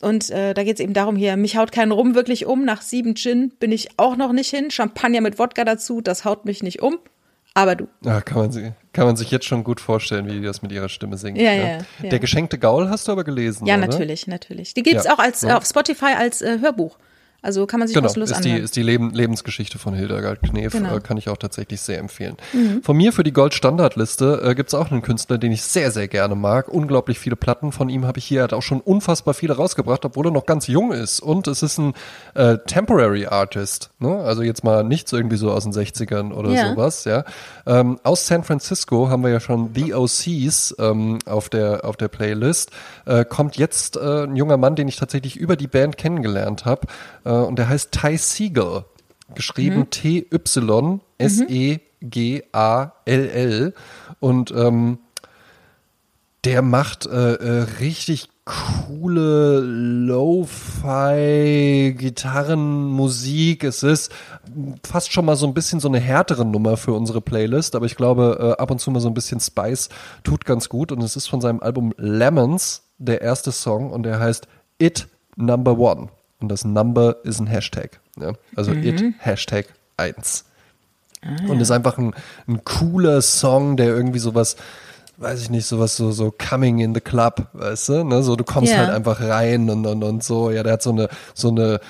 Und äh, da geht es eben darum hier, mich haut kein Rum wirklich um. Nach sieben Gin bin ich auch noch nicht hin. Champagner mit Wodka dazu, das haut mich nicht um. Aber du. Ja, kann man, sie, kann man sich jetzt schon gut vorstellen, wie die das mit ihrer Stimme singt. Ja, ne? ja. Der geschenkte Gaul hast du aber gelesen, Ja, oder? natürlich, natürlich. Die gibt's Ja. auch als äh, auf Spotify als äh, Hörbuch. Also kann man sich Genau, kostenlos ist die, anhören. ist die Leben, Lebensgeschichte von Hildegard Knef, Genau. Mhm. äh, kann ich auch tatsächlich sehr empfehlen. Von mir für die Goldstandardliste äh, gibt's auch einen Künstler, den ich sehr, sehr gerne mag. Unglaublich viele Platten von ihm habe ich hier, er hat auch schon unfassbar viele rausgebracht, obwohl er noch ganz jung ist. Und es ist ein äh, Temporary Artist, ne? also jetzt mal nichts irgendwie so aus den 60ern oder Ja. sowas. Ja? Ähm, aus San Francisco haben wir ja schon The OCs ähm, auf, der, auf der Playlist. Äh, kommt jetzt äh, ein junger Mann, den ich tatsächlich über die Band kennengelernt habe. Äh, und der heißt Ty Siegel. Geschrieben T-Y-S-E-G-A-L-L. Und ähm, der macht äh, äh, richtig coole Lo-Fi Gitarrenmusik. Es ist fast schon mal so ein bisschen so eine härtere Nummer für unsere Playlist, aber ich glaube, äh, ab und zu mal so ein bisschen Spice tut ganz gut und es ist von seinem Album Lemons der erste Song und der heißt It Number One und das Number ist ein Hashtag. Ja? Also It Hashtag 1. Und ist einfach ein, ein cooler Song, der irgendwie sowas, weiß ich nicht, sowas so, so coming in the club, weißt du? Ne? So, du kommst Ja. halt einfach rein und, und, und so. Ja, der hat so eine, so eine,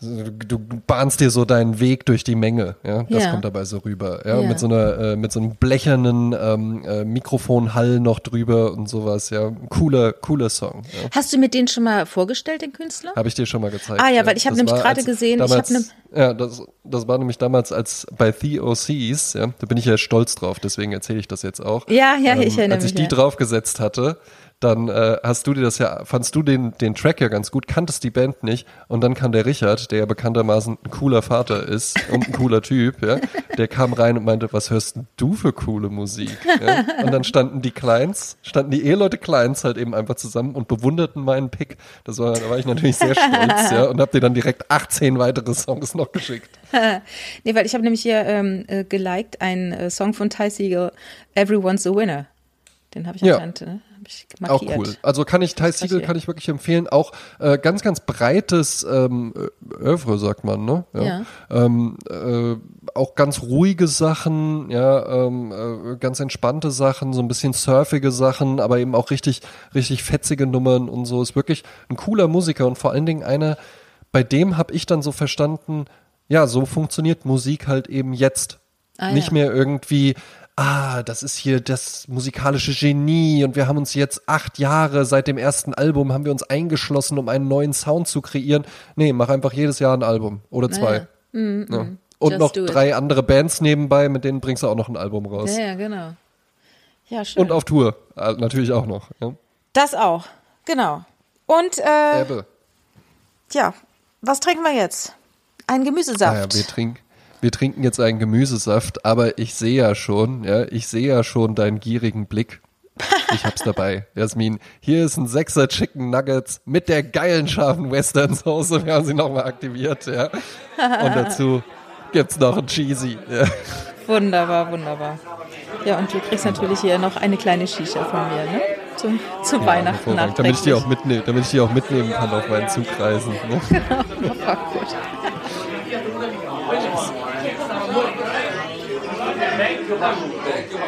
du bahnst dir so deinen Weg durch die Menge, ja. Das Ja. kommt dabei so rüber, ja. Ja. Mit so einer, äh, mit so einem blechernen ähm, äh, Mikrofonhall noch drüber und sowas, ja. Cooler, cooler Song. Ja. Hast du mir den schon mal vorgestellt, den Künstler? Habe ich dir schon mal gezeigt. Ah ja, weil ich habe nämlich gerade gesehen, ich damals, habe ne Ja, das, das war nämlich damals als bei The OCs, ja, da bin ich ja stolz drauf, deswegen erzähle ich das jetzt auch. Ja, ja, ich erinnere Als ich mich, die draufgesetzt hatte, dann äh, hast du dir das ja, fandst du den, den Track ja ganz gut, kanntest die Band nicht und dann kam der Richard, der ja bekanntermaßen ein cooler Vater ist und ein cooler Typ, ja, der kam rein und meinte, was hörst du für coole Musik? Ja? Und dann standen die Kleins, standen die Eheleute Kleins halt eben einfach zusammen und bewunderten meinen Pick. Das war, da war ich natürlich sehr stolz, ja, und hab dir dann direkt 18 weitere Songs noch geschickt. Nee, weil ich habe nämlich hier ähm, äh, geliked einen äh, Song von Ty Siegel, Everyone's a Winner. Den habe ich Ja. anscheinend äh, hab ich Auch markiert. cool. Also kann ich, Ty Siegel kann ich wirklich empfehlen. Auch äh, ganz, ganz breites ähm, Övre, sagt man, ne? Ja. Ähm, äh, auch ganz ruhige Sachen, ja, ähm, äh, ganz entspannte Sachen, so ein bisschen surfige Sachen, aber eben auch richtig, richtig fetzige Nummern und so. Ist wirklich ein cooler Musiker und vor allen Dingen einer, bei dem habe ich dann so verstanden, ja, so funktioniert Musik halt eben jetzt. Ah, Nicht ja. mehr irgendwie, ah, das ist hier das musikalische Genie und wir haben uns jetzt acht Jahre seit dem ersten Album haben wir uns eingeschlossen, um einen neuen Sound zu kreieren. Nee, mach einfach jedes Jahr ein Album oder zwei. Ja. Und Mhm, Just noch drei andere Bands nebenbei, mit denen bringst du auch noch ein Album raus. Ja, ja, genau. Ja, schön. Und auf Tour, äh, natürlich auch noch. Ja. das auch, genau. Und äh, Ebbe. ja, was trinken wir jetzt? Ein Gemüsesaft. Naja, wir trinken, wir trinken jetzt einen Gemüsesaft, aber ich sehe ja schon, ja, ich sehe ja schon deinen gierigen Blick. Ich hab's dabei, Jasmin. Hier ist ein Sechser Chicken Nuggets mit der geilen scharfen Western Soße. Wir haben sie nochmal aktiviert, ja. Und dazu gibt's noch ein Cheesy. Ja. Wunderbar, wunderbar. Ja, und du kriegst natürlich hier noch eine kleine Shisha von mir, ne? Zum, zu Weihnachten Hervorragend. Damit ich die auch mitnehmen, damit ich die auch mitnehmen kann auf meinen Zugreisen. Ne? Praktisch.